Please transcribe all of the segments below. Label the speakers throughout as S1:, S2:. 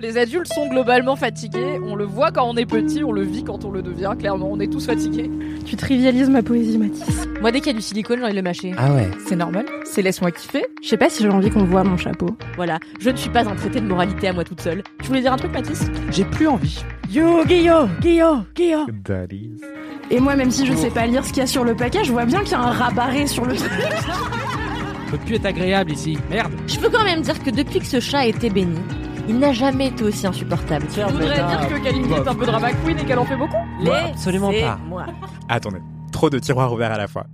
S1: Les adultes sont globalement fatigués. On le voit quand on est petit, on le vit quand on le devient. Clairement, on est tous fatigués.
S2: Tu trivialises ma poésie, Mathis.
S3: Moi, dès qu'il y a du silicone, j'ai envie de le mâcher.
S4: Ah ouais.
S1: C'est normal. C'est laisse-moi kiffer.
S2: Je sais pas si j'ai envie qu'on voit mon chapeau.
S3: Voilà, je ne suis pas un traité de moralité à moi toute seule.
S1: Tu voulais dire un truc, Mathis?
S5: J'ai plus envie.
S2: Yo, Guillaume, Guillaume, Guillaume. Et moi, même si je sais pas lire ce qu'il y a sur le paquet, je vois bien qu'il y a un rabarré sur le truc.
S5: peut plus être agréable ici. Merde.
S3: Je peux quand même dire que depuis que ce chat a été béni, il n'a jamais été aussi insupportable.
S1: Tu voudrais dire que Kalindi est un peu drama queen et qu'elle en fait beaucoup
S3: Les
S5: absolument pas.
S3: moi.
S4: Attendez, trop de tiroirs ouverts à la fois.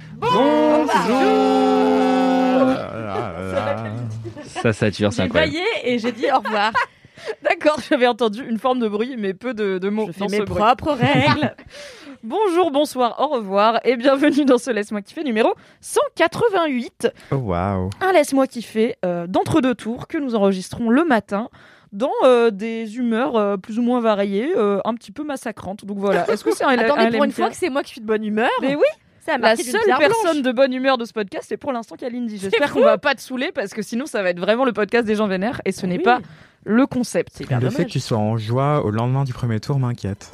S6: Ça sature, c'est
S3: J'ai
S6: incroyable.
S3: baillé et j'ai dit au revoir.
S1: D'accord, j'avais entendu une forme de bruit, mais peu de, de mots.
S3: Je fais
S1: dans
S3: mes
S1: ce bruit.
S3: propres règles.
S1: Bonjour, bonsoir, au revoir et bienvenue dans ce Laisse-moi kiffer numéro 188.
S4: Oh waouh.
S1: Un Laisse-moi kiffer euh, d'entre-deux tours que nous enregistrons le matin dans euh, des humeurs euh, plus ou moins variées, euh, un petit peu massacrantes. Donc voilà, est-ce que c'est un
S3: Attendez,
S1: un
S3: pour une
S1: LMK?
S3: fois que c'est moi qui suis de bonne humeur.
S1: Mais oui,
S3: ça a
S1: la
S3: marqué d'une
S1: seule
S3: pierre
S1: personne
S3: blanche.
S1: de bonne humeur de ce podcast, c'est pour l'instant Kalindi. J'espère qu'on va pas te saouler parce que sinon ça va être vraiment le podcast des gens vénères et ce n'est
S3: Oui.
S1: pas le concept.
S3: hyper
S4: Le fait
S3: dommage.
S4: que tu sois en joie au lendemain du premier tour m'inquiète.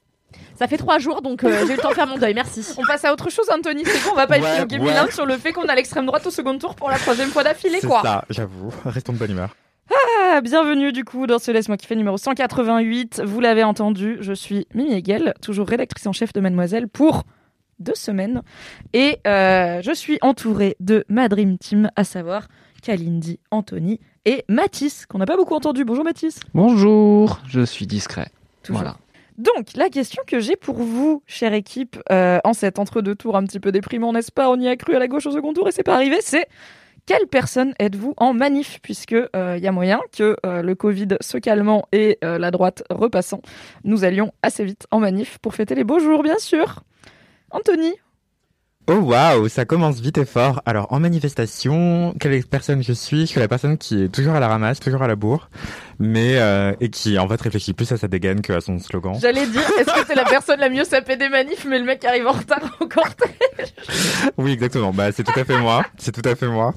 S3: Ça fait trois jours, donc euh, j'ai eu le temps de faire mon deuil. Merci.
S1: On passe à autre chose, Anthony. C'est bon, on va pas
S4: Ouais,
S1: épiloguer
S4: ouais.
S1: sur le fait qu'on a l'extrême droite au second tour pour la troisième fois d'affilée,
S4: C'est
S1: quoi.
S4: ça, j'avoue. Restons de bonne humeur.
S1: Ah, bienvenue du coup dans ce Laisse-moi kiffer numéro 188. Vous l'avez entendu, je suis Mimi Hegel, toujours rédactrice en chef de Mademoiselle pour deux semaines. Et euh, je suis entourée de ma Dream Team, à savoir Kalindi, Anthony et Mathis, qu'on n'a pas beaucoup entendu. Bonjour Mathis.
S6: Bonjour, je suis discret.
S1: Toujours.
S6: Voilà.
S1: Donc, la question que j'ai pour vous, chère équipe, euh, en cet entre-deux tours un petit peu déprimant, n'est-ce pas? On y a cru à la gauche au second tour et c'est pas arrivé, c'est quelle personne êtes-vous en manif Puisque il y a moyen que euh, le Covid se calmant et euh, la droite repassant, nous allions assez vite en manif pour fêter les beaux jours, bien sûr. Anthony,
S4: Oh waouh, ça commence vite et fort. Alors en manifestation, quelle personne je suis? Je suis la personne qui est toujours à la ramasse, toujours à la bourre, mais euh, et qui en fait réfléchit plus à sa dégaine que à son slogan.
S1: j'allais dire, est-ce que t'es la personne la mieux sapée des manifs, mais le mec arrive en retard au cortège?
S4: Oui, exactement. Bah, c'est tout à fait moi. C'est tout à fait moi.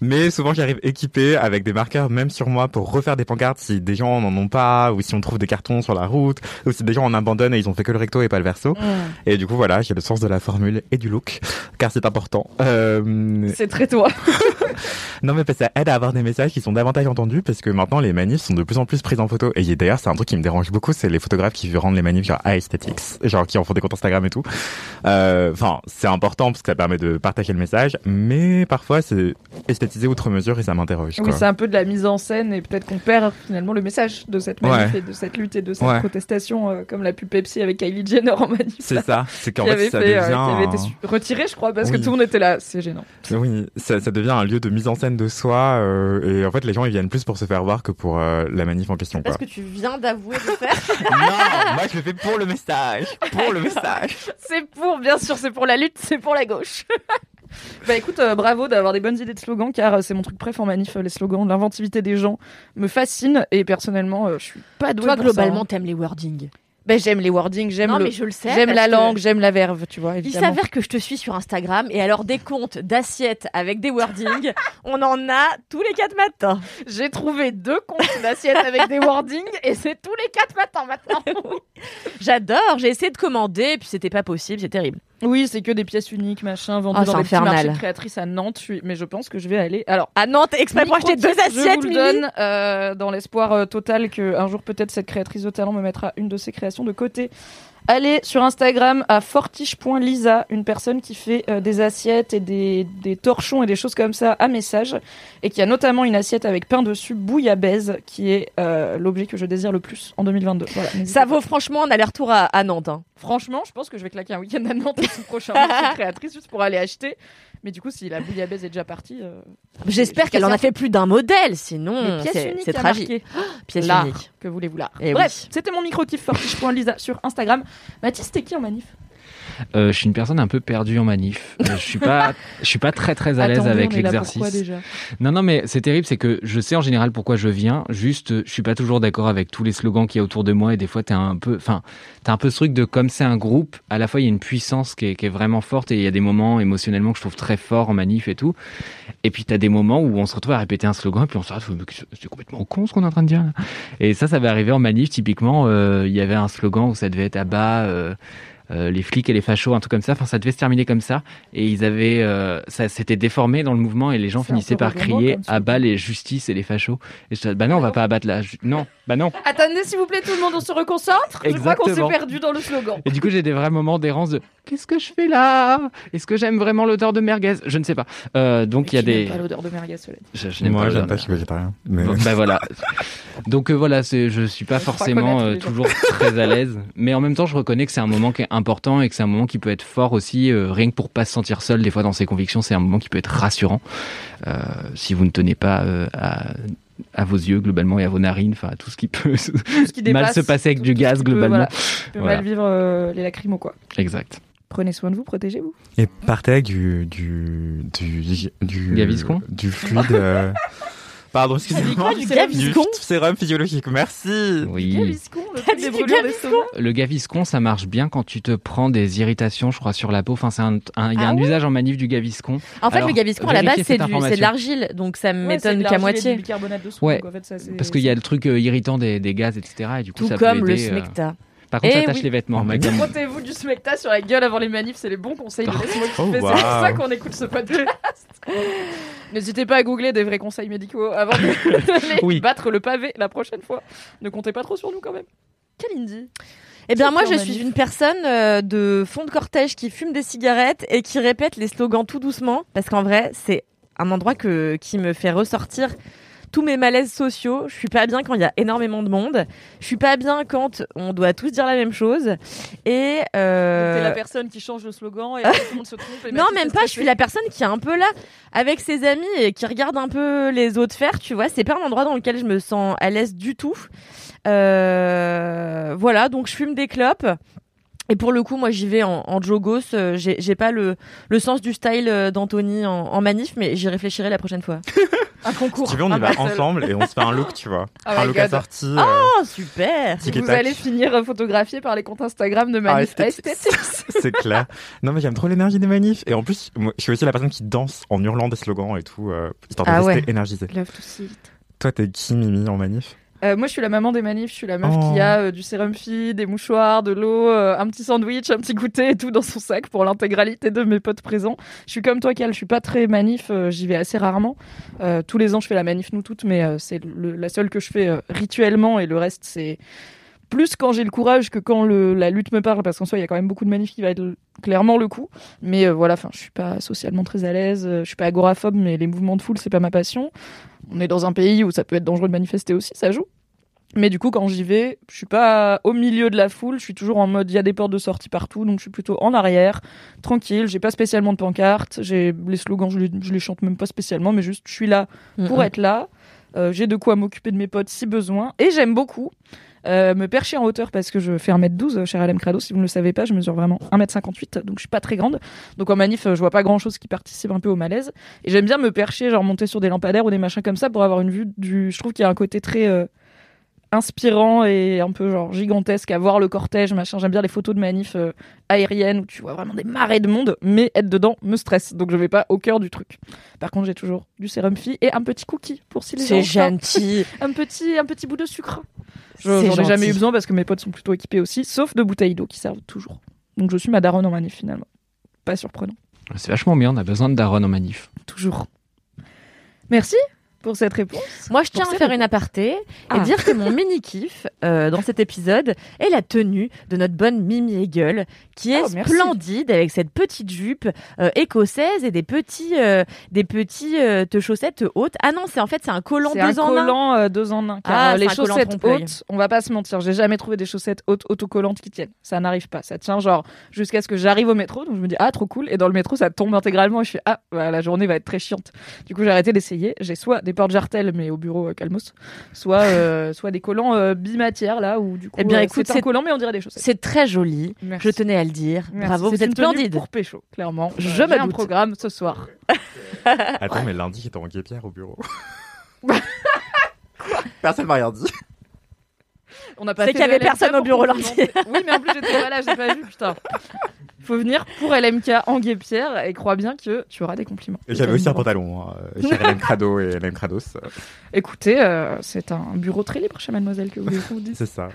S4: Mais souvent, j'arrive équipé avec des marqueurs, même sur moi, pour refaire des pancartes si des gens n'en ont pas, ou si on trouve des cartons sur la route, ou si des gens en abandonnent et ils ont fait que le recto et pas le verso. Et du coup, voilà, j'ai le sens de la formule et du look, car c'est important. Euh...
S1: C'est très toi.
S4: Non, mais parce que ça aide à avoir des messages qui sont davantage entendus, parce que maintenant, les manifs sont de plus en plus prises en photo. Et d'ailleurs, c'est un truc qui me dérange beaucoup, c'est les photographes qui rendent les manifs genre aesthetics, genre qui en font des comptes Instagram et tout. Euh, Enfin, c'est important parce que ça permet de partager le message, mais parfois c'est esthétisé outre mesure et ça m'interroge.
S1: Oui, c'est un peu de la mise en scène et peut-être qu'on perd finalement le message de cette manif
S4: Ouais.
S1: et de cette lutte et de cette
S4: Ouais.
S1: protestation, euh, comme la pub Pepsi avec Kylie Jenner en manif.
S4: C'est ça, c'est qu'en fait,
S1: avait,
S4: ça
S1: fait, euh,
S4: devient.
S1: qui avait été retiré, je crois, parce que tout le monde était là. C'est gênant.
S4: Oui, ça, ça devient un lieu de mise en scène de soi euh, et en fait les gens ils viennent plus pour se faire voir que pour euh, la manif en question. Quoi.
S3: Est-ce que tu viens d'avouer de faire
S4: non, moi je le fais pour le message, pour le message.
S1: C'est pour, bien sûr, c'est pour la lutte, c'est pour la gauche. bah écoute, euh, bravo d'avoir des bonnes idées de slogans, car euh, c'est mon truc préf en manif, euh, les slogans, l'inventivité des gens me fascine et personnellement, euh, je suis pas douée
S3: Toi,
S1: pour ça,
S3: globalement,
S1: hein.
S3: t'aimes les wordings.
S1: Bah, j'aime les wordings, j'aime le, la
S3: que
S1: langue, j'aime la verve, tu vois.
S3: Il s'avère que je te suis sur Instagram et alors des comptes d'assiettes avec des wordings, on en a tous les quatre matins.
S1: J'ai trouvé deux comptes d'assiettes avec des wordings et c'est tous les quatre matins maintenant.
S3: J'adore, j'ai essayé de commander puis c'était pas possible, c'est terrible.
S1: Oui, c'est que des pièces uniques, machin, vendues
S3: Ah,
S1: dans des petits marchés de créatrices à Nantes. Mais je pense que je vais aller. Alors,
S3: À Nantes, exprès pour acheter deux assiettes,
S1: Je vous donne euh, dans l'espoir euh, total que un jour peut-être cette créatrice de talent me mettra une de ses créations de côté. Allez sur Instagram à fortiche.lisa, une personne qui fait euh, des assiettes et des, des torchons et des choses comme ça à message, et qui a notamment une assiette avec pain dessus, bouillabaisse, qui est euh, l'objet que je désire le plus en 2022. Voilà, n'hésitez
S3: Ça
S1: pas.
S3: vaut franchement un aller-retour à, à Nantes. hein.
S1: Franchement, je pense que je vais claquer un week-end à Nantes le prochain. Je suis créatrice juste pour aller acheter. Mais du coup, si la bouillabaisse est déjà partie, euh,
S3: J'espère
S1: je
S3: qu'elle en a fait plus d'un modèle, sinon c'est tragique.
S1: marquer.
S3: Pièces
S1: Là.
S3: uniques.
S1: que voulez-vous là?
S3: Eh
S1: Bref,
S3: oui.
S1: c'était mon micro-kiff fortiche.lisa sur Instagram. Mathis, t'es qui en manif?
S6: Euh, je suis une personne un peu perdue en manif. Euh, je suis pas, je suis pas très très à l'aise avec l'exercice. Non, non, mais c'est terrible, c'est que je sais en général pourquoi je viens. Juste, je suis pas toujours d'accord avec tous les slogans qu'il y a autour de moi et des fois t'es un peu, enfin, t'as un peu ce truc de comme c'est un groupe. À la fois, il y a une puissance qui est, qui est vraiment forte et il y a des moments émotionnellement que je trouve très forts en manif et tout. Et puis t'as des moments où on se retrouve à répéter un slogan et puis on se retrouve, mais c'est complètement con ce qu'on est en train de dire. là? Et ça, ça va arriver en manif. Typiquement, euh, il y avait un slogan où ça devait être à bas. Euh, les flics et les fachos, un truc comme ça. Enfin, ça devait se terminer comme ça. Et ils avaient, euh, ça s'était déformé dans le mouvement et les gens finissaient par crier à bas les justices et les fachos. Et je disais, bah non, on va pas abattre la, non, bah non.
S1: Attendez, s'il vous plaît, tout le monde, on se reconcentre. Je crois qu'on s'est
S6: Exactement.
S1: perdu dans le slogan.
S6: Et du coup, j'ai des vrais moments d'errance de, qu'est-ce que je fais là? Est-ce que j'aime vraiment l'odeur de merguez? Je ne sais pas. Euh, donc il y a des,
S1: pas l'odeur de merguez, cela dit.
S6: je, je n'aime
S4: Moi,
S6: pas
S4: pas,
S6: de
S4: je suis végétarien. Mais...
S6: Bon, bah voilà. Donc euh, voilà, je suis pas
S1: Je
S6: forcément euh, toujours très à l'aise, mais en même temps, je reconnais que c'est un moment qui est important et que c'est un moment qui peut être fort aussi, euh, rien que pour pas se sentir seul. Des fois, dans ses convictions, c'est un moment qui peut être rassurant euh, si vous ne tenez pas euh, à, à vos yeux globalement et à vos narines, enfin à tout ce qui peut
S1: Tout ce qui
S6: mal se passer avec
S1: tout-
S6: du
S1: tout
S6: gaz
S1: peut,
S6: globalement.
S1: voilà, peut
S6: Voilà.
S1: mal vivre euh, les lacrymos, quoi.
S6: Exact.
S1: Prenez soin de vous, protégez-vous.
S4: Et partez avec du, du, du, du,
S6: Gaviscon
S4: Du fluide. euh, Pardon, excusez-moi.
S3: du Gaviscon
S4: Du sérum physiologique, merci.
S6: Oui.
S1: Gaviscon, le truc des brûlures
S3: Gaviscon
S1: d'estomac.
S6: Le Gaviscon, ça marche bien quand tu te prends des irritations, je crois, sur la peau. Enfin, c'est un, un- il y a
S3: Ah
S6: un usage en manif du Gaviscon.
S3: En fait,
S6: Alors,
S3: le Gaviscon à la base, c'est de l'argile, donc ça m'étonne qu'à
S1: l'argile et du
S3: moitié.
S1: bicarbonate de soude,
S6: Ouais,
S1: donc en fait, ça,
S6: Parce qu'il y a le truc euh, irritant des, des gaz, etc. Et du coup,
S3: Tout
S6: ça
S3: comme
S6: peut
S3: le
S6: aider, euh,
S3: smecta.
S6: Par contre,
S3: Eh
S6: ça
S3: oui.
S6: les vêtements.
S4: Oh
S1: Frottez-vous du smecta sur la gueule avant les manifs, c'est les bons conseils de.
S4: Oh,
S1: C'est pour
S4: wow.
S1: ça qu'on écoute ce podcast. N'hésitez pas à googler des vrais conseils médicaux avant de
S6: Oui.
S1: battre le pavé la prochaine fois. Ne comptez pas trop sur nous quand même. Kalindi.
S3: Eh bien, moi, je
S1: manif
S3: suis une personne euh, de fond de cortège qui fume des cigarettes et qui répète les slogans tout doucement, parce qu'en vrai, c'est un endroit que, qui me fait ressortir tous mes malaises sociaux. Je suis pas bien quand il y a énormément de monde. Je suis pas bien quand on doit tous dire la même chose. Et euh,
S1: T'es la personne qui change le slogan et tout le monde se trompe. et
S3: non, même pas. Je suis la personne qui est un peu là avec ses amis et qui regarde un peu les autres faire. Tu vois, c'est pas un endroit dans lequel je me sens à l'aise du tout. Euh, voilà, donc je fume des clopes. Et pour le coup, moi, j'y vais en, en jogos. Euh, J'ai pas le, le sens du style euh, d'Anthony en, en manif, mais j'y réfléchirai la prochaine fois.
S1: un concours.
S4: Si tu veux, on y va ensemble et on se fait un look, tu vois.
S1: Oh
S4: un look assorti. euh,
S3: Oh, super
S1: Vous
S4: tac.
S1: allez finir photographié par les comptes Instagram de Manif
S4: Ah. C'est clair. Non, mais j'aime trop l'énergie des manifs. Et en plus, moi, je suis aussi la personne qui danse en hurlant des slogans et tout, euh, histoire de
S3: Ah
S4: rester
S3: ouais.
S4: énergisé.
S1: Love to see it.
S4: Toi, t'es qui, Mimi, en manif?
S1: Euh, moi, je suis la maman des manifs. Je suis la meuf
S4: Oh.
S1: qui a euh, du sérum fille, des mouchoirs, de l'eau, euh, un petit sandwich, un petit goûter et tout dans son sac pour l'intégralité de mes potes présents. Je suis comme toi, Cal. Je suis pas très manif. euh, J'y vais assez rarement. Euh, tous les ans, je fais la manif nous toutes, mais euh, c'est la seule que je fais rituellement et le reste, c'est plus quand j'ai le courage que quand le, la lutte me parle, parce qu'en soi, il y a quand même beaucoup de manifs qui va être clairement le coup. Mais euh, voilà, enfin, je suis pas socialement très à l'aise. euh, Je suis pas agoraphobe, mais les mouvements de foule, c'est pas ma passion. On est dans un pays où ça peut être dangereux de manifester aussi, ça joue. Mais du coup, quand j'y vais, je suis pas au milieu de la foule, je suis toujours en mode il y a des portes de sortie partout, donc je suis plutôt en arrière, tranquille, j'ai pas spécialement de pancarte, j'ai les slogans, je les, je les chante même pas spécialement, mais juste je suis là pour
S3: Mhm.
S1: être là. Euh, j'ai de quoi m'occuper de mes potes si besoin. Et j'aime beaucoup euh, me percher en hauteur parce que je fais 1m12 chez LM Crado. Si vous ne le savez pas, je mesure vraiment 1m58, donc je suis pas très grande. Donc en manif, euh, je vois pas grand chose qui participe un peu au malaise. Et j'aime bien me percher, genre monter sur des lampadaires ou des machins comme ça pour avoir une vue du. Je trouve qu'il y a un côté très. euh, inspirant et un peu genre gigantesque à voir le cortège machin. J'aime bien les photos de manif euh, aériennes où tu vois vraiment des marées de monde mais être dedans me stresse. Donc je vais pas au cœur du truc. Par contre j'ai toujours du sérum fille et un petit cookie pour si les gens
S3: C'est gentil.
S1: un petit un petit bout de sucre. J'en ai jamais eu besoin parce que mes potes sont plutôt équipés aussi sauf de bouteilles d'eau qui servent toujours. Donc je suis ma daronne en manif finalement. Pas surprenant.
S6: C'est vachement bien, on a besoin de Daron en manif.
S1: toujours. Merci pour cette réponse.
S3: Moi, je tiens à faire une aparté et
S1: Ah.
S3: dire que mon mini kiff euh, dans cet épisode est la tenue de notre bonne Mimi Hegel, qui est
S1: Oh,
S3: splendide avec cette petite jupe euh, écossaise et des petits, euh, des petits te chaussettes hautes. Ah non, c'est en fait c'est un collant deux
S1: un
S3: en un.
S1: collant euh, deux en un. Car
S3: Ah,
S1: les
S3: un
S1: chaussettes hautes, on va pas se mentir, j'ai jamais trouvé des chaussettes hautes autocollantes qui tiennent. Ça n'arrive pas. Ça tient genre jusqu'à ce que j'arrive au métro, donc je me dis ah trop cool. Et dans le métro, ça tombe intégralement et je fais ah bah, la journée va être très chiante. Du coup, j'ai arrêté d'essayer. J'ai soit des portes jartelles mais au bureau euh, calmos, soit euh, soit des collants euh, bimatières là où du coup
S3: Eh bien, écoute,
S1: c'est un collant mais on dirait des chaussettes.
S3: C'est très joli.
S1: Merci.
S3: Je tenais à le dire.
S1: Merci.
S3: Bravo, vous êtes splendide.
S1: Pour pécho, clairement.
S3: Je
S1: Euh,
S3: me
S1: j'ai un programme ce soir.
S4: Attends, mais lundi, j'étais en guépière au bureau. Personne m'a rien dit.
S1: On n'a pas
S3: C'est
S1: fait
S3: qu'il y avait
S1: LMK
S3: personne au bureau
S1: complimenter. Oui, mais en plus j'étais pas là, j'ai pas vu, putain. Faut venir pour LMK en guépière et crois bien que tu auras des compliments.
S4: Et J'avais aussi un pantalon hein, chez LM Crado et LM Crados. euh,
S1: Écoutez, euh, c'est un bureau très libre chez Mademoiselle que vous dise.
S4: C'est ça.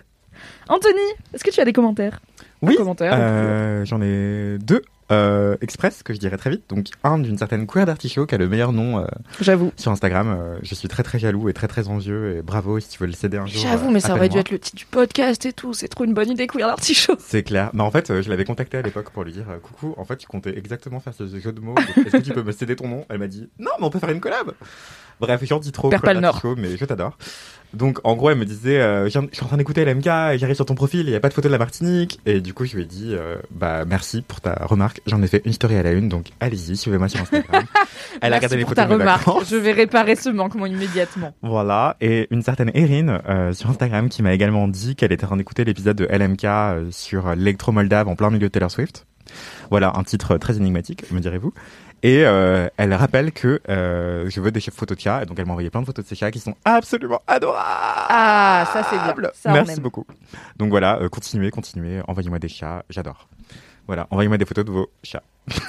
S1: Anthony, est-ce que tu as des commentaires?
S4: Oui,
S1: commentaire.
S4: Euh, J'en ai deux euh, express que je dirais très vite. Donc un d'une certaine Queer d'Artichaut qui a le meilleur nom euh,
S1: J'avoue.
S4: sur Instagram. Euh, je suis très très jaloux et très très envieux et bravo si tu veux le céder un jour.
S1: J'avoue, mais ça aurait dû être le titre du podcast et tout. C'est trop une bonne idée, Queer Artichaut.
S4: C'est clair. Mais en fait, je l'avais contacté à l'époque pour lui dire coucou. En fait, tu comptais exactement faire ce jeu de mots. Est-ce que tu peux me céder ton nom? Elle m'a dit non, mais on peut faire une collab. Bref, j'en dis trop.
S1: Perds pas le Nord.
S4: Artichaut, Mais je t'adore. Donc, en gros, elle me disait euh, je suis en train d'écouter LMK et j'arrive sur ton profil. Il y a pas de photo de la Martinique. Et du coup, je lui ai dit euh, bah merci pour ta remarque. J'en ai fait une story à la une. Donc, allez-y, suivez-moi sur Instagram. Elle a regardé les photos de
S1: remarque.
S4: vacances.
S1: Je vais réparer ce manquement immédiatement.
S4: Voilà, et une certaine Erin euh, sur Instagram qui m'a également dit qu'elle était en train d'écouter l'épisode de LMK sur euh, l'électro-moldave en plein milieu de Taylor Swift. Voilà, un titre très énigmatique, me direz-vous. Et euh, elle rappelle que euh, je veux des photos de chats, et donc elle m'a envoyé plein de photos de ces chats qui sont absolument adorables.
S1: Ah, ça c'est bien. Ça,
S4: Merci beaucoup. Donc voilà, euh, continuez, continuez, envoyez-moi des chats, j'adore. Voilà, envoyez-moi des photos de vos chats.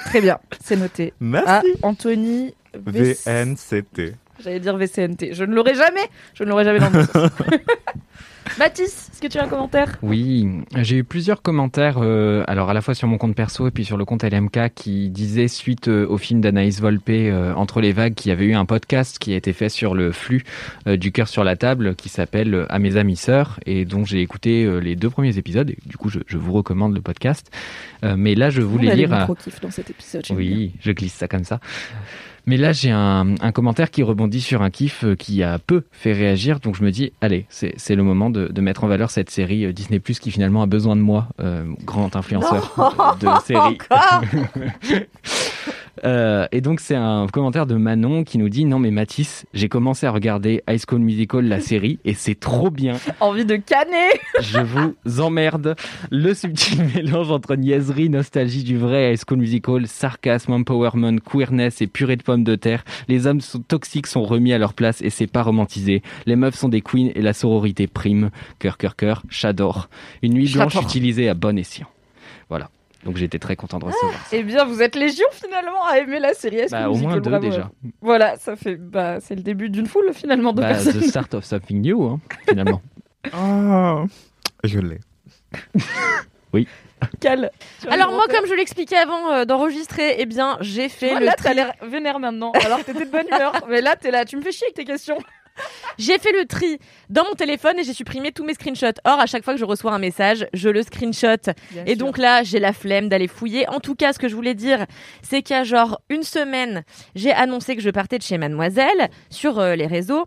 S1: Très bien, c'est noté.
S4: Merci.
S1: Anthony VC.
S4: VNCT.
S1: J'allais dire VCNT. Je ne l'aurai jamais. Je ne l'aurai jamais dans mon sens. Mathis, est-ce que tu as un commentaire?
S6: Oui, j'ai eu plusieurs commentaires, euh, alors à la fois sur mon compte perso et puis sur le compte LMK qui disaient suite euh, au film d'Anaïs Volpe euh, Entre les vagues qu'il y avait eu un podcast qui a été fait sur le flux euh, du cœur sur la table qui s'appelle À mes amis sœurs et dont j'ai écouté euh, les deux premiers épisodes et du coup je, je vous recommande le podcast. Euh, mais là je voulais
S1: On a
S6: lire...
S1: les dans cet épisode. bien.
S6: oui, je glisse ça comme ça. Mais là, j'ai un, un commentaire qui rebondit sur un kiff euh, qui a peu fait réagir. Donc je me dis, allez, c'est le moment de, de mettre en valeur cette série euh, Disney Plus qui finalement a besoin de moi, euh, grand influenceur de série. Euh, et donc c'est un commentaire de Manon qui nous dit non mais Mathis, j'ai commencé à regarder High School Musical la série et c'est trop bien.
S1: Envie de canner
S6: Je vous emmerde. Le subtil mélange entre niaiserie, nostalgie du vrai High School Musical, sarcasme, empowerment, queerness et purée de pommes de terre. Les hommes sont toxiques sont remis à leur place et c'est pas romantisé. Les meufs sont des queens et la sororité prime. Cœur, cœur, cœur, j'adore. Une nuit blanche utilisée à bon escient. Voilà. Donc j'étais très content de recevoir ça.
S1: Eh bien, vous êtes légion finalement à aimer la série.
S6: Bah, au moins deux
S1: bravo.
S6: déjà.
S1: Voilà, ça fait. Bah, c'est le début d'une foule finalement de
S6: Bah,
S1: personnes.
S6: the start of something new, hein, finalement.
S4: Oh, je l'ai.
S1: Cal. As un
S3: Alors moi, comme je l'expliquais avant euh, d'enregistrer, eh bien, j'ai fait
S1: Oh,
S3: le
S1: là,
S3: tri.
S1: t'as l'air vénère maintenant. Alors t'étais de bonne humeur. Mais là, t'es là, tu me fais chier avec tes questions.
S3: J'ai fait le tri dans mon téléphone et j'ai supprimé tous mes screenshots. Or, à chaque fois que je reçois un message, je le screenshot. Et donc là, j'ai la flemme d'aller fouiller. En tout cas, ce que je voulais dire, c'est qu'il y a genre une semaine, j'ai annoncé que je partais de chez Mademoiselle sur euh, les réseaux.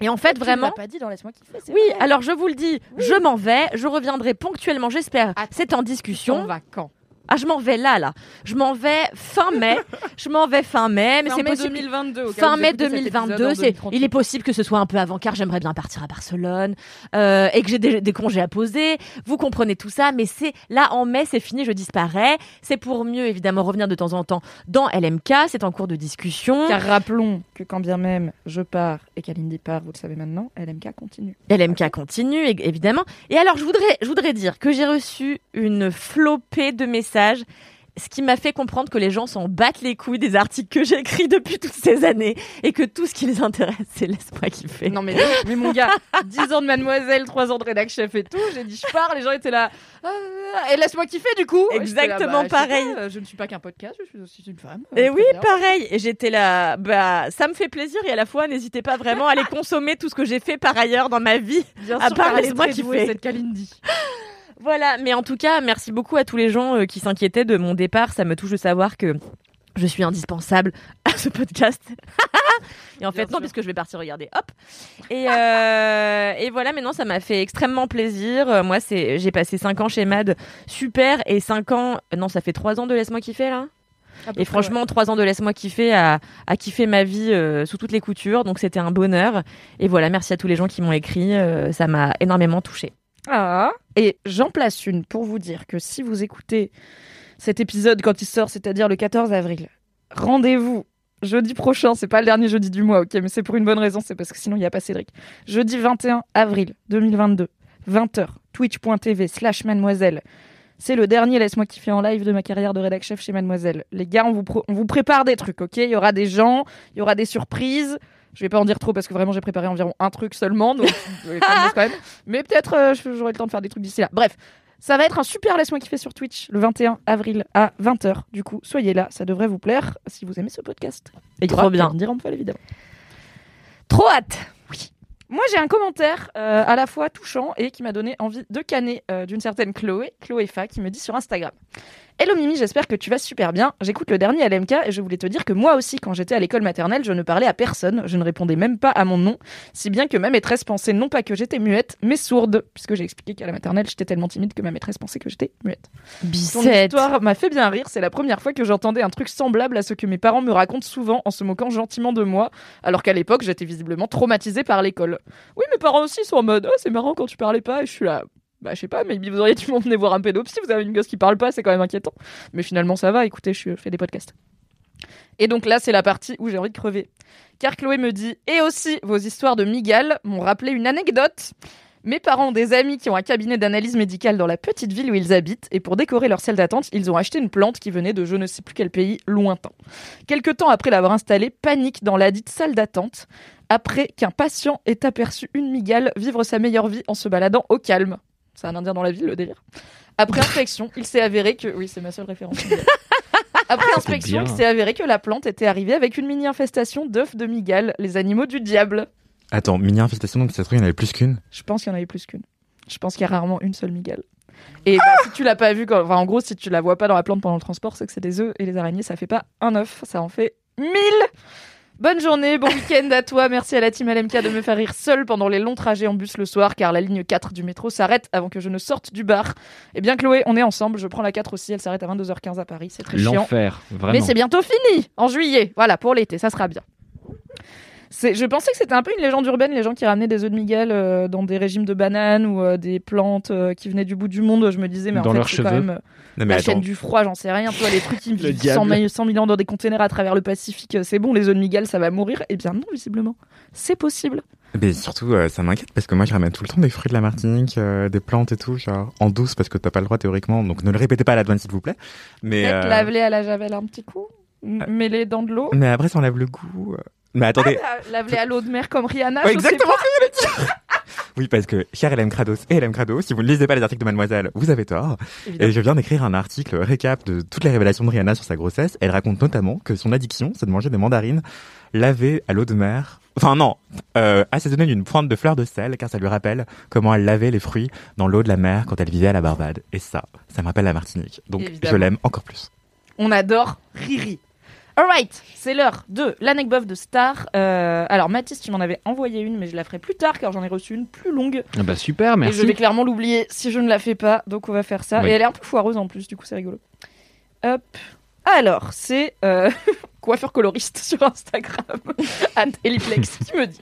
S3: Et en fait, vraiment,
S1: pas dit dans Laisse-moi kiffer.
S3: oui,
S1: vrai.
S3: alors je vous le dis, je m'en vais, je reviendrai ponctuellement, j'espère. C'est en
S1: On
S3: discussion.
S1: va quand?
S3: Ah, je m'en vais là, là. Je m'en vais fin mai. je m'en vais fin mai, mais c'est
S1: mai
S3: possible.
S1: 2022. au cas où
S3: Fin
S1: vous
S3: mai
S1: écoutez cet épisode
S3: 2022,
S1: en
S3: c'est,
S1: 2038.
S3: il est possible que ce soit un peu avant car j'aimerais bien partir à Barcelone euh, et que j'ai des, des congés à poser. Vous comprenez tout ça, mais c'est là en mai, c'est fini, je disparais. C'est pour mieux évidemment revenir de temps en temps dans LMK, c'est en cours de discussion.
S1: Car rappelons que quand bien même je pars et qu'Alindy part, vous le savez maintenant, LMK continue.
S3: LMK continue é- évidemment. Et alors je voudrais, je voudrais dire que j'ai reçu une flopée de messages ce qui m'a fait comprendre que les gens s'en battent les couilles des articles que j'ai écrits depuis toutes ces années et que tout ce qui les intéresse, c'est laisse-moi kiffer.
S1: Non mais, mais mon gars, 10 ans de mademoiselle, 3 ans de rédac chef et tout, j'ai dit je pars, les gens étaient là. Ah, et laisse-moi kiffer du coup. Là,
S3: Exactement
S1: bah, je
S3: pareil.
S1: pas, je ne suis pas qu'un podcast, je suis aussi une femme.
S3: Et oui, pareil. Et j'étais là, bah, ça me fait plaisir et à la fois, n'hésitez pas vraiment à aller consommer tout ce que j'ai fait par ailleurs dans ma vie.
S1: Bien
S3: à
S1: sûr
S3: part laisse-moi kiffer.
S1: cette Kalindi.
S3: Voilà, mais en tout cas, merci beaucoup à tous les gens euh, qui s'inquiétaient de mon départ. Ça me touche de savoir que je suis indispensable à ce podcast. et en fait, non, puisque je vais partir regarder. Hop. Et, euh, et voilà, maintenant, ça m'a fait extrêmement plaisir. Euh, Moi, c'est, j'ai passé 5 ans chez Mad, super, et 5 ans, non, ça fait 3 ans de Laisse-moi kiffer, là. Et franchement, trois ans de laisse-moi kiffer à, à kiffer ma vie euh, sous toutes les coutures. Donc c'était un bonheur. Et voilà, merci à tous les gens qui m'ont écrit. euh, ça m'a énormément touchée.
S1: Ah, et j'en place une pour vous dire que si vous écoutez cet épisode quand il sort, c'est-à-dire le 14 avril, rendez-vous jeudi prochain, c'est pas le dernier jeudi du mois, ok, mais c'est pour une bonne raison, c'est parce que sinon il n'y a pas Cédric. Jeudi 21 avril 2022, 20h, twitch.tv slash mademoiselle. C'est le dernier Laisse-moi kiffer en live de ma carrière de rédac chef chez Mademoiselle. Les gars, on vous, on vous prépare des trucs, ok? Il y aura des gens, il y aura des surprises. Je vais pas en dire trop parce que vraiment j'ai préparé environ un truc seulement, donc quand même. Mais peut-être euh, j'aurai le temps de faire des trucs d'ici là. Bref, ça va être un super laisse-moi kiffer sur Twitch le 21 avril à 20h. Du coup, soyez là, ça devrait vous plaire si vous aimez ce podcast. Et
S3: Trop bien.
S1: Kalindi Rampal, évidemment.
S3: Trop hâte
S1: Moi, j'ai un commentaire euh, à la fois touchant et qui m'a donné envie de canner euh, d'une certaine Chloé, Chloé Fa, qui me dit sur Instagram. Hello Mimi, j'espère que tu vas super bien. J'écoute le dernier LMK et je voulais te dire que moi aussi, quand j'étais à l'école maternelle, je ne parlais à personne, je ne répondais même pas à mon nom, si bien que ma maîtresse pensait non pas que j'étais muette, mais sourde, puisque j'ai expliqué qu'à la maternelle, j'étais tellement timide que ma maîtresse pensait que j'étais muette. Ton
S3: Bicette
S1: histoire m'a fait bien rire. C'est la première fois que j'entendais un truc semblable à ce que mes parents me racontent souvent en se moquant gentiment de moi, alors qu'à l'époque j'étais visiblement traumatisée par l'école. Oui, mes parents aussi sont en mode oh, c'est marrant quand tu parlais pas. Et je suis là. Bah, je sais pas, mais vous auriez dû m'emmener voir un pédopsie. Vous avez une gosse qui parle pas, c'est quand même inquiétant. Mais finalement, ça va. Écoutez, je, fais des podcasts. Et donc là, c'est la partie où j'ai envie de crever. Car Chloé me dit Et aussi, vos histoires de Migal m'ont rappelé une anecdote. Mes parents ont des amis qui ont un cabinet d'analyse médicale dans la petite ville où ils habitent, et pour décorer leur salle d'attente, ils ont acheté une plante qui venait de je ne sais plus quel pays lointain. Quelque temps après l'avoir installée, panique dans la dite salle d'attente, après qu'un patient ait aperçu une migale vivre sa meilleure vie en se baladant au calme. C'est un indien dans la ville, le délire. Après inspection, il s'est avéré que... Oui, c'est ma seule référence. Après inspection, il s'est avéré que la plante était arrivée avec une mini-infestation d'œufs de migale, les animaux du diable.
S4: Attends, mini infestation, donc ça se trouve, il y en avait plus qu'une?
S1: Je pense qu'il y en avait plus qu'une. Je pense qu'il y a rarement une seule migale. Et bah, si tu l'as pas vu, quand... enfin, en gros, si tu la vois pas dans la plante pendant le transport, c'est que c'est des œufs et les araignées, ça fait pas un œuf, ça en fait mille. Bonne journée, bon week-end à toi. Merci à la team LMK de me faire rire seule pendant les longs trajets en bus le soir, car la ligne 4 du métro s'arrête avant que je ne sorte du bar. Eh bien, Chloé, on est ensemble. Je prends la 4 aussi. Elle s'arrête à 22h15 à Paris. C'est très chiant.
S6: L'enfer, vraiment.
S1: Mais c'est bientôt fini, en juillet. Voilà, pour l'été, ça sera bien. C'est- Je pensais que c'était un peu une légende urbaine, les gens qui ramenaient des œufs de Miguel euh, dans des régimes de bananes ou euh, des plantes euh, qui venaient du bout du monde. Je me disais, mais en
S6: Dans
S1: fait,
S6: leurs
S1: c'est quand même
S4: Non, mais
S1: la chaîne du froid, j'en sais rien. Tu vois, les trucs qui vivent 100,
S6: diable.
S1: mi- 100 000 ans dans des containers à travers le Pacifique, c'est bon, les œufs de Miguel, ça va mourir. Eh bien non, visiblement. C'est possible.
S4: Mais surtout, euh, ça m'inquiète parce que moi, je ramène tout le temps des fruits de la Martinique, euh, des plantes et tout, genre en douce parce que t'as pas le droit théoriquement. Donc ne le répétez pas à la douane, s'il vous plaît. Mais,
S1: Peut-être
S4: euh,
S1: lave-les à la javel un petit coup, mets-les dans de l'eau.
S4: mais après, ça enlève le goût. Mais attendez.
S1: La- Lave-les à l'eau de mer comme Rihanna.
S4: Ouais,
S1: je sais
S4: exactement
S1: pas.
S4: ce que j'allais dire. Oui, parce que cher LM Krados et LM Krados, si vous ne lisez pas les articles de Mademoiselle, vous avez tort.
S1: Évidemment.
S4: Et je viens d'écrire un article récap de toutes les révélations de Rihanna sur sa grossesse. Elle raconte notamment que son addiction, c'est de manger des mandarines lavées à l'eau de mer. Enfin non, euh, assaisonnées d'une pointe de fleur de sel, car ça lui rappelle comment elle lavait les fruits dans l'eau de la mer quand elle vivait à la Barbade. Et ça, ça me rappelle la Martinique. Donc
S1: Évidemment.
S4: je l'aime encore plus.
S1: On adore Riri. Alright, c'est l'heure de l'anecdote de Star. Euh, alors Mathis, tu m'en avais envoyé une, mais je la ferai plus tard car j'en ai reçu une plus longue.
S6: Ah bah super, merci.
S1: Et je vais clairement l'oublier si je ne la fais pas, donc on va faire ça.
S6: Oui.
S1: Et elle est un peu foireuse en plus, du coup c'est rigolo. Hop. Alors, c'est euh, coiffeur coloriste sur Instagram, Anne Eliplex, qui me dit.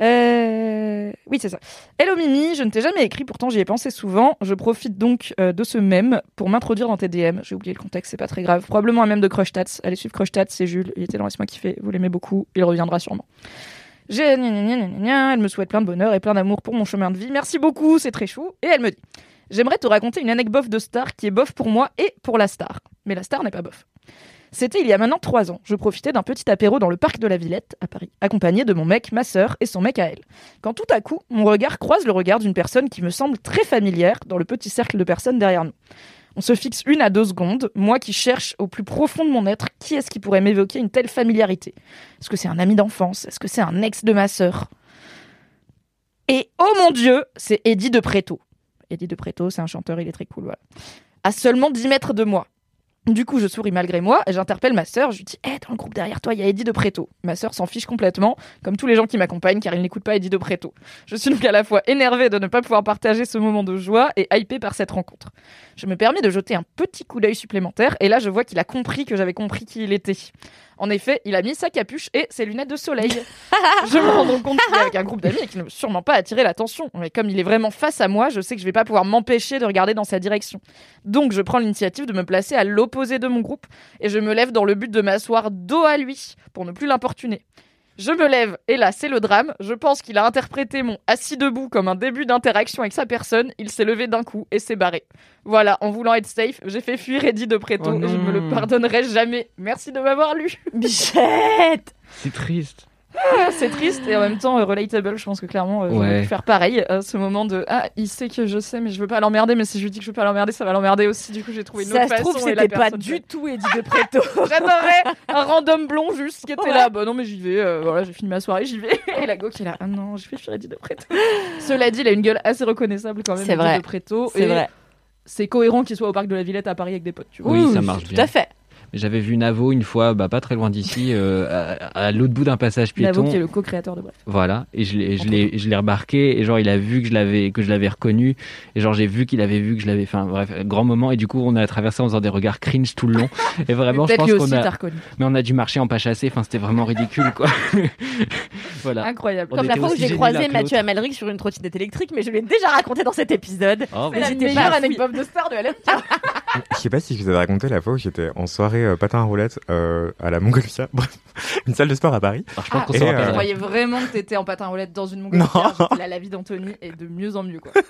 S1: Euh, Oui, c'est ça. Hello Mimi, je ne t'ai jamais écrit, pourtant j'y ai pensé souvent. Je profite donc euh, de ce mème pour m'introduire dans tes DM. J'ai oublié le contexte, c'est pas très grave. Probablement un mème de Crush Tats. Allez suivre Crush Tats, c'est Jules. Il était dans Laisse-moi kiffer. Vous l'aimez beaucoup. Il reviendra sûrement. Elle me souhaite plein de bonheur et plein d'amour pour mon chemin de vie. Merci beaucoup, c'est très chou. Et elle me dit J'aimerais te raconter une anecdote bof de star qui est bof pour moi et pour la star. Mais la star n'est pas bof. C'était il y a maintenant trois ans. Je profitais d'un petit apéro dans le parc de la Villette, à Paris, accompagné de mon mec, ma sœur et son mec à elle. Quand tout à coup, mon regard croise le regard d'une personne qui me semble très familière dans le petit cercle de personnes derrière nous. On se fixe une à deux secondes, moi qui cherche au plus profond de mon être qui est-ce qui pourrait m'évoquer une telle familiarité. Est-ce que c'est un ami d'enfance? Est-ce que c'est un ex de ma sœur? Et oh mon Dieu, c'est Eddie de Préto. Eddie de Préto, c'est un chanteur, il est très cool, voilà. À seulement 10 mètres de moi. Du coup, je souris malgré moi et j'interpelle ma sœur. Je lui dis Hé, dans le groupe derrière toi, il y a Eddie de Préto. Ma sœur s'en fiche complètement, comme tous les gens qui m'accompagnent, car ils n'écoutent pas Eddie de Préto. Je suis donc à la fois énervée de ne pas pouvoir partager ce moment de joie et hypée par cette rencontre. Je me permets de jeter un petit coup d'œil supplémentaire et là, je vois qu'il a compris que j'avais compris qui il était. En effet, il a mis sa capuche et ses lunettes de soleil. je me rends compte qu'il est avec un groupe d'amis et qu'il ne sûrement pas attirer l'attention. Mais comme il est vraiment face à moi, je sais que je vais pas pouvoir m'empêcher de regarder dans sa direction. Donc, je prends l'initiative de me placer à l'opposé de mon groupe et je me lève dans le but de m'asseoir dos à lui pour ne plus l'importuner. Je me lève et là, c'est le drame. Je pense qu'il a interprété mon assis debout comme un début d'interaction avec sa personne. Il s'est levé d'un coup et s'est barré. Voilà, en voulant être safe, j'ai fait fuir Eddie de Préto
S6: Oh
S1: et je me le pardonnerai jamais. Merci de m'avoir lu.
S3: Bichette
S6: C'est triste.
S1: Ah, c'est triste et en même temps euh, relatable. Je pense que clairement, euh,
S6: Ouais.
S1: pu faire pareil. euh, ce moment de ah, il sait que je sais, mais je veux pas l'emmerder. Mais si je lui dis que je veux pas l'emmerder, ça va l'emmerder aussi. Du coup, j'ai trouvé une
S3: Ça
S1: autre
S3: se trouve,
S1: façon. et la
S3: c'était pas
S1: personne
S3: du tout Eddie de Préto.
S1: J'adorais un random blond juste qui était
S3: Ouais.
S1: là. Bah non, mais j'y vais. euh, voilà, j'ai fini ma soirée, j'y vais. Et la go qui est là. Ah non, je fais fuir Eddie de Préto. Cela dit, il a une gueule assez reconnaissable quand même.
S3: C'est
S1: Eddie
S3: vrai.
S1: de.
S3: C'est vrai.
S1: C'est cohérent qu'il soit au parc de la Villette à Paris avec des potes. Tu vois.
S6: Oui, ça marche
S3: Tout à fait.
S6: J'avais vu Navo une fois, bah, pas très loin d'ici, euh, à, à l'autre bout d'un passage
S1: Navo
S6: piéton.
S1: qui est le co-créateur de Bref.
S6: Voilà, et je l'ai, je l'ai, je l'ai remarqué, et genre il a vu que je l'avais, que je l'avais reconnu, et genre j'ai vu qu'il avait vu que je l'avais, enfin bref, grand moment, et du coup on a traversé en faisant des regards cringe tout le long, et vraiment je
S1: Peut-être
S6: pense qu'on
S1: aussi
S6: a, mais on a dû marcher en pas chassé, enfin c'était vraiment ridicule quoi. voilà.
S1: Incroyable.
S6: On
S3: Comme la fois où j'ai croisé Mathieu. Amalric sur une trottinette électrique, mais je l'ai déjà raconté dans cet épisode.
S6: Oh,
S1: C'est la meilleure anecdote de star de.
S4: Je sais pas si je vous avais raconté la fois où j'étais en soirée euh, patin à roulette euh, à la Montgolfière, bref, une salle de sport à Paris.
S6: Alors, je pense
S1: Ah,
S6: qu'on
S4: et,
S6: se
S4: euh,
S1: Je croyais vraiment que t'étais en patin à roulette dans une
S4: Non.
S1: montgolfière. Là, la vie d'Anthony est de mieux en mieux, quoi.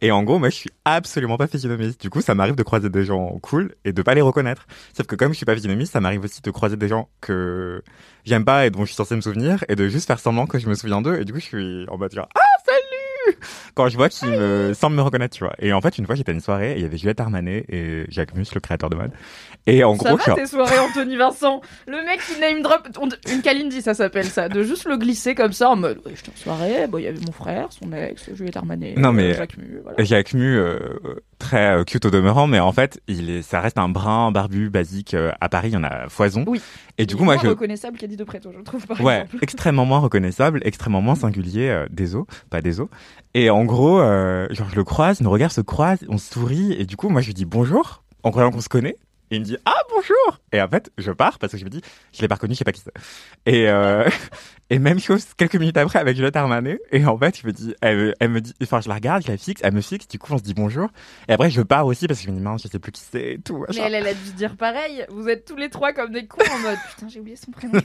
S4: Et en gros, moi, je suis absolument pas physionomiste. Du coup, ça m'arrive de croiser des gens cool et de pas les reconnaître. Sauf que comme je suis pas physionomiste, ça m'arrive aussi de croiser des gens que j'aime pas et dont je suis censé me souvenir et de juste faire semblant que je me souviens d'eux. Et du coup, je suis en mode genre, ah, salut! Quand je vois qu'ils me semblent me reconnaître, tu vois. Et en fait, une fois, j'étais à une soirée et il y avait Juliette Armanet et Jacques Mus, le créateur de mode. Et en
S1: ça
S4: gros,
S1: va tes soirées, Anthony Vincent Le mec qui name drop, une Kalindi, ça s'appelle ça, de juste le glisser comme ça en mode, ouais, j'étais en soirée, bon, il y avait mon frère, son ex, Juliette Armanet,
S4: Non, mais-
S1: euh, Jacques Mu, voilà.
S4: Jacques Mu, euh, très euh, cute au demeurant, mais en fait, il est, ça reste un brun barbu basique. euh, à Paris, il y en a foison.
S1: Oui.
S4: Et du coup, moi, je,
S1: reconnaissable qu'Eddie de Préto, je trouve, par
S4: Ouais,
S1: exemple.
S4: extrêmement moins reconnaissable, extrêmement moins singulier, euh, des os, pas des os. Et en gros, euh, genre je le croise, nos regards se croisent, on sourit, et du coup, moi je lui dis bonjour, en croyant qu'on se connaît. Et il me dit ah bonjour. Et en fait, je pars parce que je me dis je l'ai pas reconnu, je sais pas qui c'est. Et euh, et même chose quelques minutes après avec Juliette Armanet. Et en fait, je me dis, elle, elle me dit, enfin je la regarde, je la fixe, elle me fixe. Du coup, on se dit bonjour. Et après, je pars aussi parce que je me dis mince, je sais plus qui c'est et tout.
S1: Mais elle, elle a dû dire pareil. Vous êtes tous les trois comme des cons en mode putain, j'ai oublié son prénom.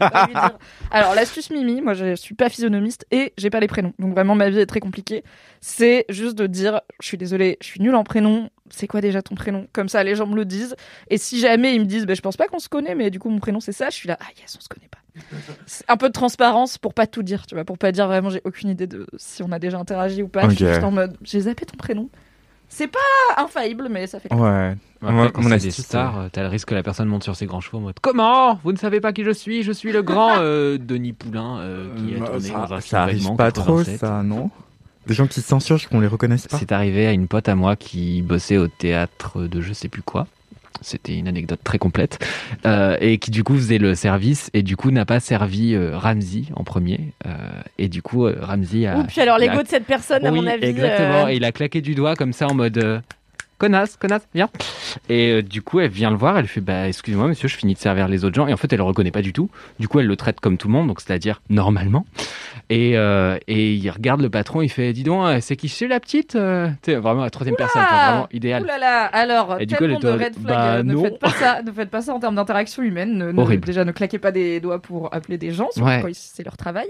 S1: Alors, l'astuce Mimi, moi je suis pas physionomiste et j'ai pas les prénoms. Donc vraiment, ma vie est très compliquée. C'est juste de dire je suis désolée, je suis nulle en prénom. C'est quoi déjà ton prénom? Comme ça, les gens me le disent. Et si jamais ils me disent, bah, je pense pas qu'on se connaît, mais du coup, mon prénom c'est ça, je suis là, ah yes, on se connaît pas. Un peu de transparence pour pas tout dire, tu vois, pour pas dire vraiment, j'ai aucune idée de si on a déjà interagi ou pas. Je suis juste en mode, j'ai zappé ton prénom. C'est pas infaillible, mais ça fait.
S4: Ouais.
S6: Après, quand
S4: mon
S6: c'est des stars, t'as le risque que la personne monte sur ses grands chevaux en mode Comment? Vous ne savez pas qui je suis? Je suis le grand euh, Denis Poulain euh, qui a
S4: Euh,
S6: tourné dans un
S4: ça,
S6: film
S4: ça arrive pas trop,
S6: 87.
S4: ça, non? Des gens qui se censurent, qu'on les reconnaisse pas.
S6: C'est arrivé à une pote à moi qui bossait au théâtre de je sais plus quoi. C'était une anecdote très complète. Euh, et qui du coup faisait le service et du coup n'a pas servi euh, Ramsey en premier. Euh, et du coup, euh, Ramsey a.
S3: Puis alors, l'ego
S6: a-
S3: de cette personne, à mon avis.
S6: exactement.
S3: euh,
S6: Et il a claqué du doigt comme ça en mode euh, connasse, connasse, viens. Et euh, du coup, elle vient le voir, elle fait bah excusez-moi monsieur, je finis de servir les autres gens. Et en fait, elle le reconnaît pas du tout. Du coup, elle le traite comme tout le monde, donc c'est-à-dire normalement. Et, euh, et il regarde le patron, il fait dis donc, euh, c'est qui c'est la petite Euh, Tu sais, vraiment la troisième personne, enfin, vraiment
S1: Ouh
S6: idéal.
S1: là là, alors,
S6: Et du coup,
S1: tellement
S6: elle
S1: de red flag,
S6: bah,
S1: ne
S6: non.
S1: faites pas ça, ne faites pas ça en termes d'interaction humaine. Ne- déjà, ne claquez pas des doigts pour appeler des gens, surtout
S6: Ouais.
S1: quand c'est leur travail.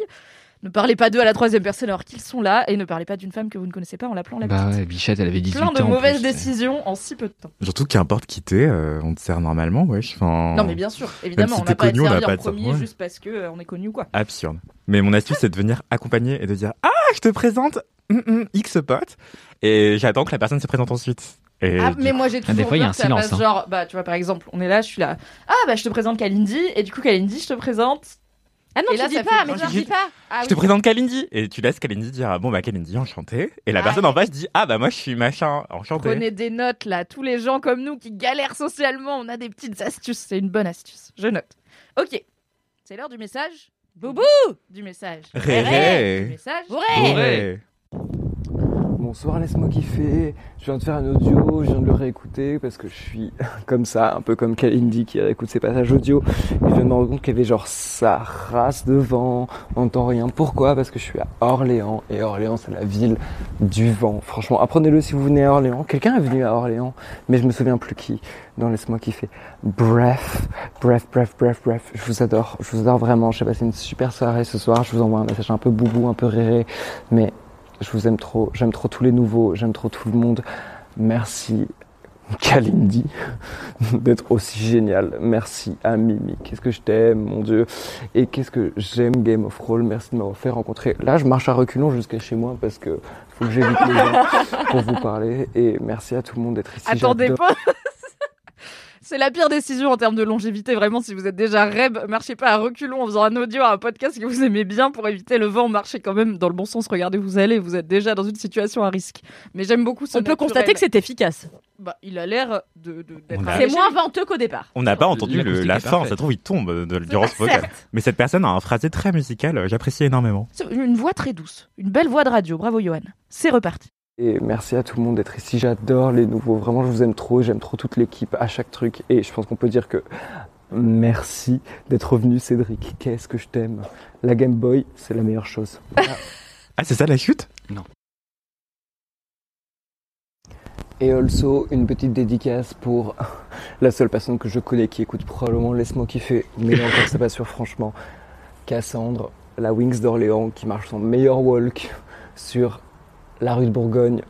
S1: Ne parlez pas d'eux à la troisième personne alors qu'ils sont là, et ne parlez pas d'une femme que vous ne connaissez pas en l'appelant la
S6: Bah
S1: petite.
S6: ouais, Bichette, elle avait 18
S1: Plein
S6: ans.
S1: de
S6: en
S1: mauvaises
S6: plus.
S1: décisions en si peu de temps.
S4: Surtout qu'importe qui t'es, euh, on te sert normalement, wesh. Enfin,
S1: Non mais bien sûr, évidemment,
S4: si
S1: on n'a pas à
S4: connu, on
S1: te
S4: n'a
S1: servir
S4: pas à
S1: premier
S4: servir.
S1: juste parce que euh, on est connu ou quoi.
S4: absurde. Mais mon astuce, c'est de venir accompagner et de dire Ah, je te présente hum, hum, X pote. Et j'attends que la personne se présente ensuite. Et
S1: Ah, mais moi j'ai toujours
S6: des fois, il y a un silence,
S1: fasse
S6: hein.
S1: genre, bah tu vois par exemple, on est là, je suis là, ah bah je te présente Kalindi, et du coup Kalindi, je te présente.
S3: Ah non,
S1: Et
S3: tu
S1: là,
S3: dis pas, mais tu
S1: je
S3: dis pas.
S1: Ah
S4: je te présente Kalindi. Et tu laisses Kalindi dire ah, Bon, bah, Kalindi, enchanté. Et la
S1: Ah,
S4: personne en face dit Ah, bah, moi, je suis machin, enchanté.
S1: Prenez des notes là, tous les gens comme nous qui galèrent socialement, on a des petites astuces, c'est une bonne astuce, je note. Ok, c'est l'heure du message. Boubou Du message.
S4: Ré,
S1: Ré,
S4: ré.
S1: Du message.
S3: Bourré.
S4: Ouais.
S7: Bonsoir, laisse-moi kiffer. Je viens de faire un audio, je viens de le réécouter parce que je suis comme ça, un peu comme Kalindi qui réécoute ses passages audio. Et je viens de me rendre compte qu'il y avait genre sa race devant, on n'entend rien. Pourquoi? Parce que je suis à Orléans et Orléans c'est la ville du vent. Franchement, apprenez-le si vous venez à Orléans. Quelqu'un est venu à Orléans, mais je me souviens plus qui. dans Laisse-moi kiffer. Bref, bref, bref, bref, bref. Je vous adore, je vous adore vraiment. J'ai passé une super soirée ce soir. Je vous envoie un message un peu boubou, un peu réré, mais je vous aime trop, j'aime trop tous les nouveaux, j'aime trop tout le monde. Merci Kalindi d'être aussi génial. Merci à Mimi. Qu'est-ce que je t'aime, mon Dieu. Et qu'est-ce que j'aime Game of Roll. Merci de m'avoir fait rencontrer. Là, je marche à reculons jusqu'à chez moi parce que faut que j'évite les gens pour vous parler. Et merci à tout le monde d'être ici.
S1: Attendez pas. C'est la pire décision en termes de longévité. Vraiment, si vous êtes déjà reb, marchez pas à reculons en faisant un audio à un podcast que vous aimez bien pour éviter le vent. Marchez quand même dans le bon sens. Regardez où vous allez. Vous êtes déjà dans une situation à risque. Mais j'aime beaucoup ce
S3: On peut constater que c'est efficace.
S1: Bah, il a l'air de, de-
S4: a-.
S3: C'est moins venteux qu'au départ.
S4: On n'a pas entendu le- la fin, ça se trouve il tombe de, durant ce vocal. Mais cette personne a un phrasé très musical, euh, j'apprécie énormément.
S1: C'est Une voix très douce. Une belle voix de radio. Bravo, Johan. C'est reparti.
S7: Et merci à tout le monde d'être ici. J'adore les nouveaux. Vraiment, je vous aime trop. J'aime trop toute l'équipe à chaque truc. Et je pense qu'on peut dire que merci d'être revenu, Cédric. Qu'est-ce que je t'aime. La Game Boy, c'est la meilleure chose.
S4: Ah, c'est ça la chute?
S7: Et also, une petite dédicace pour la seule personne que je connais qui écoute probablement Laisse-moi kiffer. Mais encore, c'est pas sûr, franchement. Cassandre, la Wings d'Orléans, qui marche son meilleur walk sur la rue de Bourgogne.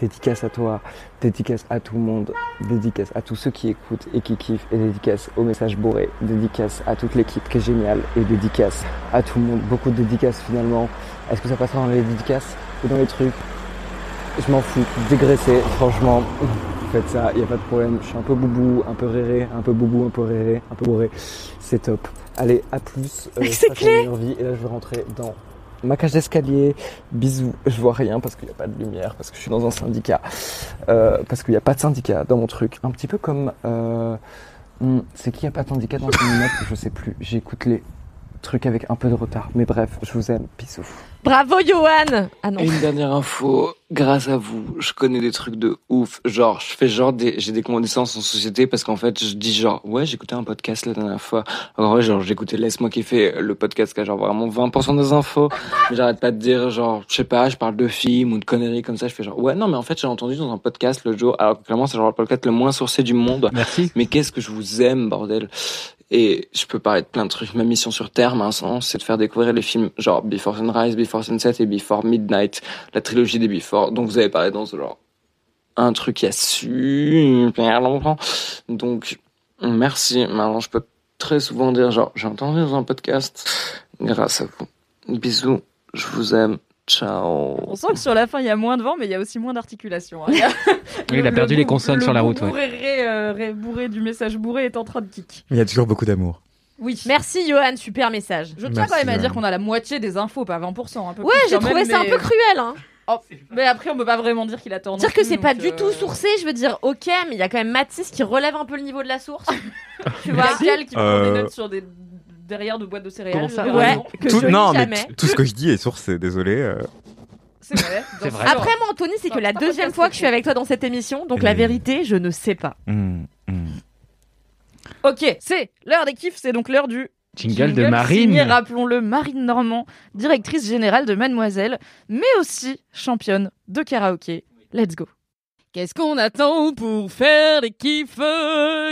S7: Dédicace à toi, dédicace à tout le monde, dédicace à tous ceux qui écoutent et qui kiffent, et dédicace au message bourré, dédicace à toute l'équipe qui est géniale, et dédicace à tout le monde. Beaucoup de dédicaces finalement. Est-ce que ça passera dans les dédicaces ou dans les trucs? Je m'en fous, dégraisser, franchement, faites ça, y a pas de problème. Je suis un peu boubou, un peu réré, un peu boubou, un peu réré, un peu bourré. C'est top. Allez, à plus. Euh,
S3: C'est
S7: vie. Et là, je vais rentrer dans ma cage d'escalier. Bisous. Je vois rien parce qu'il n'y a pas de lumière, parce que je suis dans un syndicat. Euh, parce qu'il n'y a pas de syndicat dans mon truc. Un petit peu comme. Euh, hmm, c'est qui a pas de syndicat dans son immeuble Je sais plus. J'écoute les trucs avec un peu de retard. Mais bref, je vous aime. Bisous.
S3: Bravo, Johan Ah non.
S8: Et une dernière info, grâce à vous, je connais des trucs de ouf. Genre, je fais genre des, j'ai des connaissances en société parce qu'en fait, je dis genre, ouais, j'écoutais un podcast la dernière fois. En vrai, genre, j'écoutais Laisse-moi kiffer, le podcast qui a genre vraiment 20% des infos. Mais j'arrête pas de dire genre, je sais pas, je parle de films ou de conneries comme ça. Je fais genre, ouais, non, mais en fait, j'ai entendu dans un podcast le jour, alors que clairement, c'est genre le podcast le moins sourcé du monde.
S6: Merci.
S8: Mais qu'est-ce que je vous aime, bordel. Et je peux parler de plein de trucs. Ma mission sur Terre, maintenant, c'est de faire découvrir les films genre Before Sunrise, Before Sunset et Before Midnight, la trilogie des Before. Donc vous avez parlé dans ce genre un truc il y a super longtemps. Donc merci. Maintenant, je peux très souvent dire genre j'ai entendu dans un podcast grâce à vous. Bisous, je vous aime. Ciao.
S1: On sent que sur la fin, il y a moins de vent, mais il y a aussi moins d'articulation. hein. Il a-
S6: Oui, il a
S1: le
S6: perdu les consonnes
S1: le
S6: sur la route, ouais.
S1: bourré, ré, euh, ré- bourré du message bourré est en train de kick.
S4: Il y a toujours beaucoup d'amour.
S1: Oui.
S3: Merci, Johan, super message.
S1: Je tiens
S4: Merci,
S1: quand même à dire qu'on a la moitié des infos, pas 20%. Un peu
S3: Ouais, j'ai trouvé
S1: même,
S3: ça un
S1: mais-
S3: peu cruel. Hein.
S1: Oh, mais après, on peut pas vraiment dire qu'il a tort.
S3: Dire que c'est pas du
S1: euh,
S3: tout sourcé, je veux dire, ok, mais il y a quand même Mathis qui relève un peu le niveau de la source.
S1: Tu vois, Cal qui prend
S4: Euh,
S1: des notes sur des derrière de boîtes de céréales.
S6: Comment ça
S1: j'ai
S3: Ouais. Que
S4: Tout-
S3: je
S4: non, mais tout ce que je dis est sourcé, désolé. euh.
S1: C'est vrai.
S3: Après, moi, Anthony, c'est que la deuxième fois que je suis avec toi dans cette émission, donc la vérité, je ne sais pas.
S4: Hmm, hmm.
S1: Ok, c'est l'heure des kiffs, c'est donc l'heure du
S6: Jingle de Marine.
S1: rappelons-le, Marine Normand, directrice générale de Mademoiselle, mais aussi championne de karaoké. Let's go. Qu'est-ce qu'on attend pour faire des kiffs?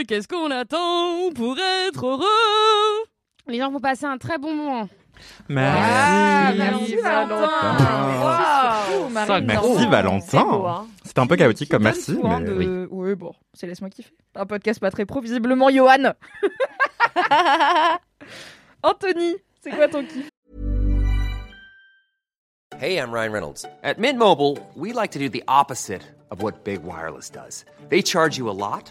S1: Qu'est-ce qu'on attend pour être heureux?
S9: Les gens vont passer un très bon moment.
S1: Ah,
S4: Merci.
S1: merci Valentin. Waouh, Marine,
S4: Merci
S1: bravo.
S4: Valentin.
S3: C'est beau, hein.
S4: C'était un peu chaotique comme merci,
S1: tout,
S4: mais
S1: de- Oui, bon, c'est laisse-moi kiffer. Un podcast pas très pro, visiblement, Johan. Anthony, c'est quoi ton kiff?
S9: Hey, I'm Ryan Reynolds. At Mint Mobile, we like to do the opposite of what Big Wireless does. They charge you a lot,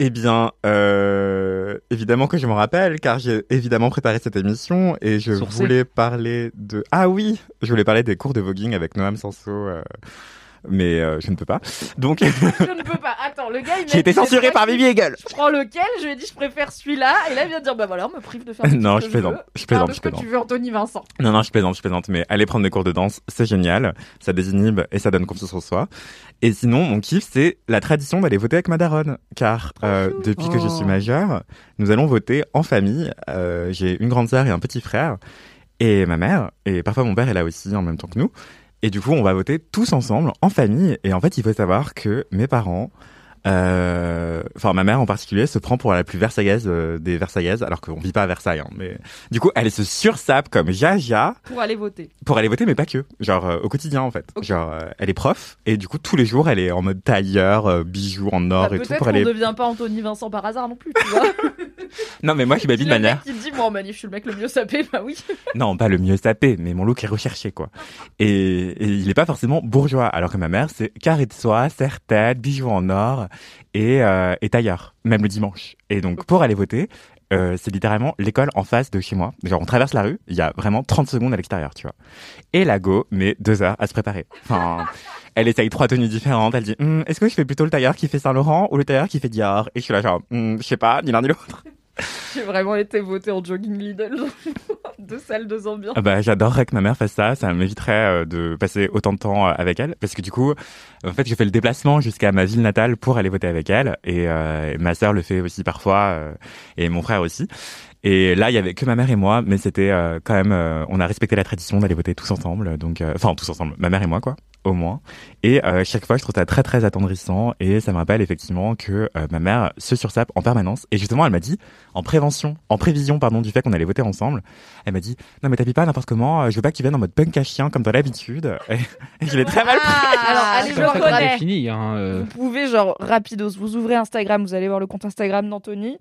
S4: Eh bien, euh, évidemment que je m'en rappelle, car j'ai évidemment préparé cette émission et je
S5: Sourcé.
S4: voulais parler de... Ah oui, je voulais parler des cours de voguing avec Noam Sanso, euh, mais euh, je ne peux pas. Donc,
S1: Je ne peux pas. Attends, le gars, il m'a
S4: j'ai été censuré par Vivi Hegel
S1: Je prends lequel Je lui ai dit, je préfère celui-là. Et là, il vient de dire, bah voilà, on me prive de faire tout
S4: Non,
S1: ce
S4: je
S1: que
S4: plaisante,
S1: veux.
S4: je plaisante, je
S1: que
S4: plaisante.
S1: tu veux Anthony Vincent.
S4: Non, non, je plaisante, je plaisante, mais aller prendre des cours de danse, c'est génial. Ça désinhibe et ça donne confiance en soi. Et sinon, mon kiff, c'est la tradition d'aller voter avec ma daronne. Car euh, depuis que je suis
S5: Oh.
S4: majeure, nous allons voter en famille. Euh, J'ai une grande sœur et un petit frère. Et ma mère, et parfois mon père est là aussi en même temps que nous. Et du coup, on va voter tous ensemble, en famille. Et en fait, il faut savoir que mes parents, enfin ma mère en particulier, se prend pour la plus versaillaise euh, des versaillaises, alors qu'on vit pas à Versailles. Hein, mais du coup, elle se sursape comme Jaja
S1: Pour aller voter.
S4: pour aller voter, mais pas que. Genre euh, au quotidien en fait. Genre euh, elle est prof et du coup tous les jours elle est en mode tailleur, euh, bijoux en or
S1: Bah,
S4: et tout
S1: Peut-être
S4: pour aller.
S1: devient pas Anthony Vincent par hasard non plus, tu vois.
S4: Non mais moi je m'habille de
S1: le
S4: manière.
S1: qui dit, moi en manif, je suis le mec le mieux sapé, bah oui.
S4: Non pas le mieux sapé, mais mon look est recherché quoi. Et, et il est pas forcément bourgeois, alors que ma mère c'est carré de soie, serre-tête, bijoux en or et, euh, tailleur, même le dimanche. Et donc pour aller voter. euh, c'est littéralement l'école en face de chez moi. Genre, on traverse la rue, il y a vraiment 30 secondes à l'extérieur, tu vois. Et la go met deux heures à se préparer. Enfin, elle essaye trois tenues différentes. Elle dit, Hum, est-ce que je fais plutôt le tailleur qui fait Saint-Laurent ou le tailleur qui fait Dior? Et je suis là genre, Hum, je sais pas, ni l'un ni l'autre.
S1: J'ai vraiment été voté en jogging Lidl. deux salles, deux ambiances.
S4: Ah bah, j'adorerais que ma mère fasse ça. Ça m'éviterait euh, de passer autant de temps euh, avec elle. Parce que du coup, en fait, je fais le déplacement jusqu'à ma ville natale pour aller voter avec elle. Et, euh, ma sœur le fait aussi parfois. et mon frère aussi. Et là, il y avait que ma mère et moi, mais c'était euh, quand même, euh, on a respecté la tradition d'aller voter tous ensemble, donc, euh, enfin tous ensemble, ma mère et moi quoi, au moins. Et euh, chaque fois, je trouve ça très très attendrissant, et ça me rappelle effectivement que euh, ma mère se sursape en permanence. Et justement, elle m'a dit, en prévention, en prévision pardon du fait qu'on allait voter ensemble, elle m'a dit, non mais t'habilles pas n'importe comment, euh, je veux pas que tu viennes en mode punk à chien comme t'as l'habitude. Et, et je l'ai très mal pris.
S1: Ah, alors, allez René.
S6: est fini. Hein, euh.
S1: Vous pouvez, genre, rapidos, vous ouvrez Instagram, vous allez voir le compte Instagram d'Anthony.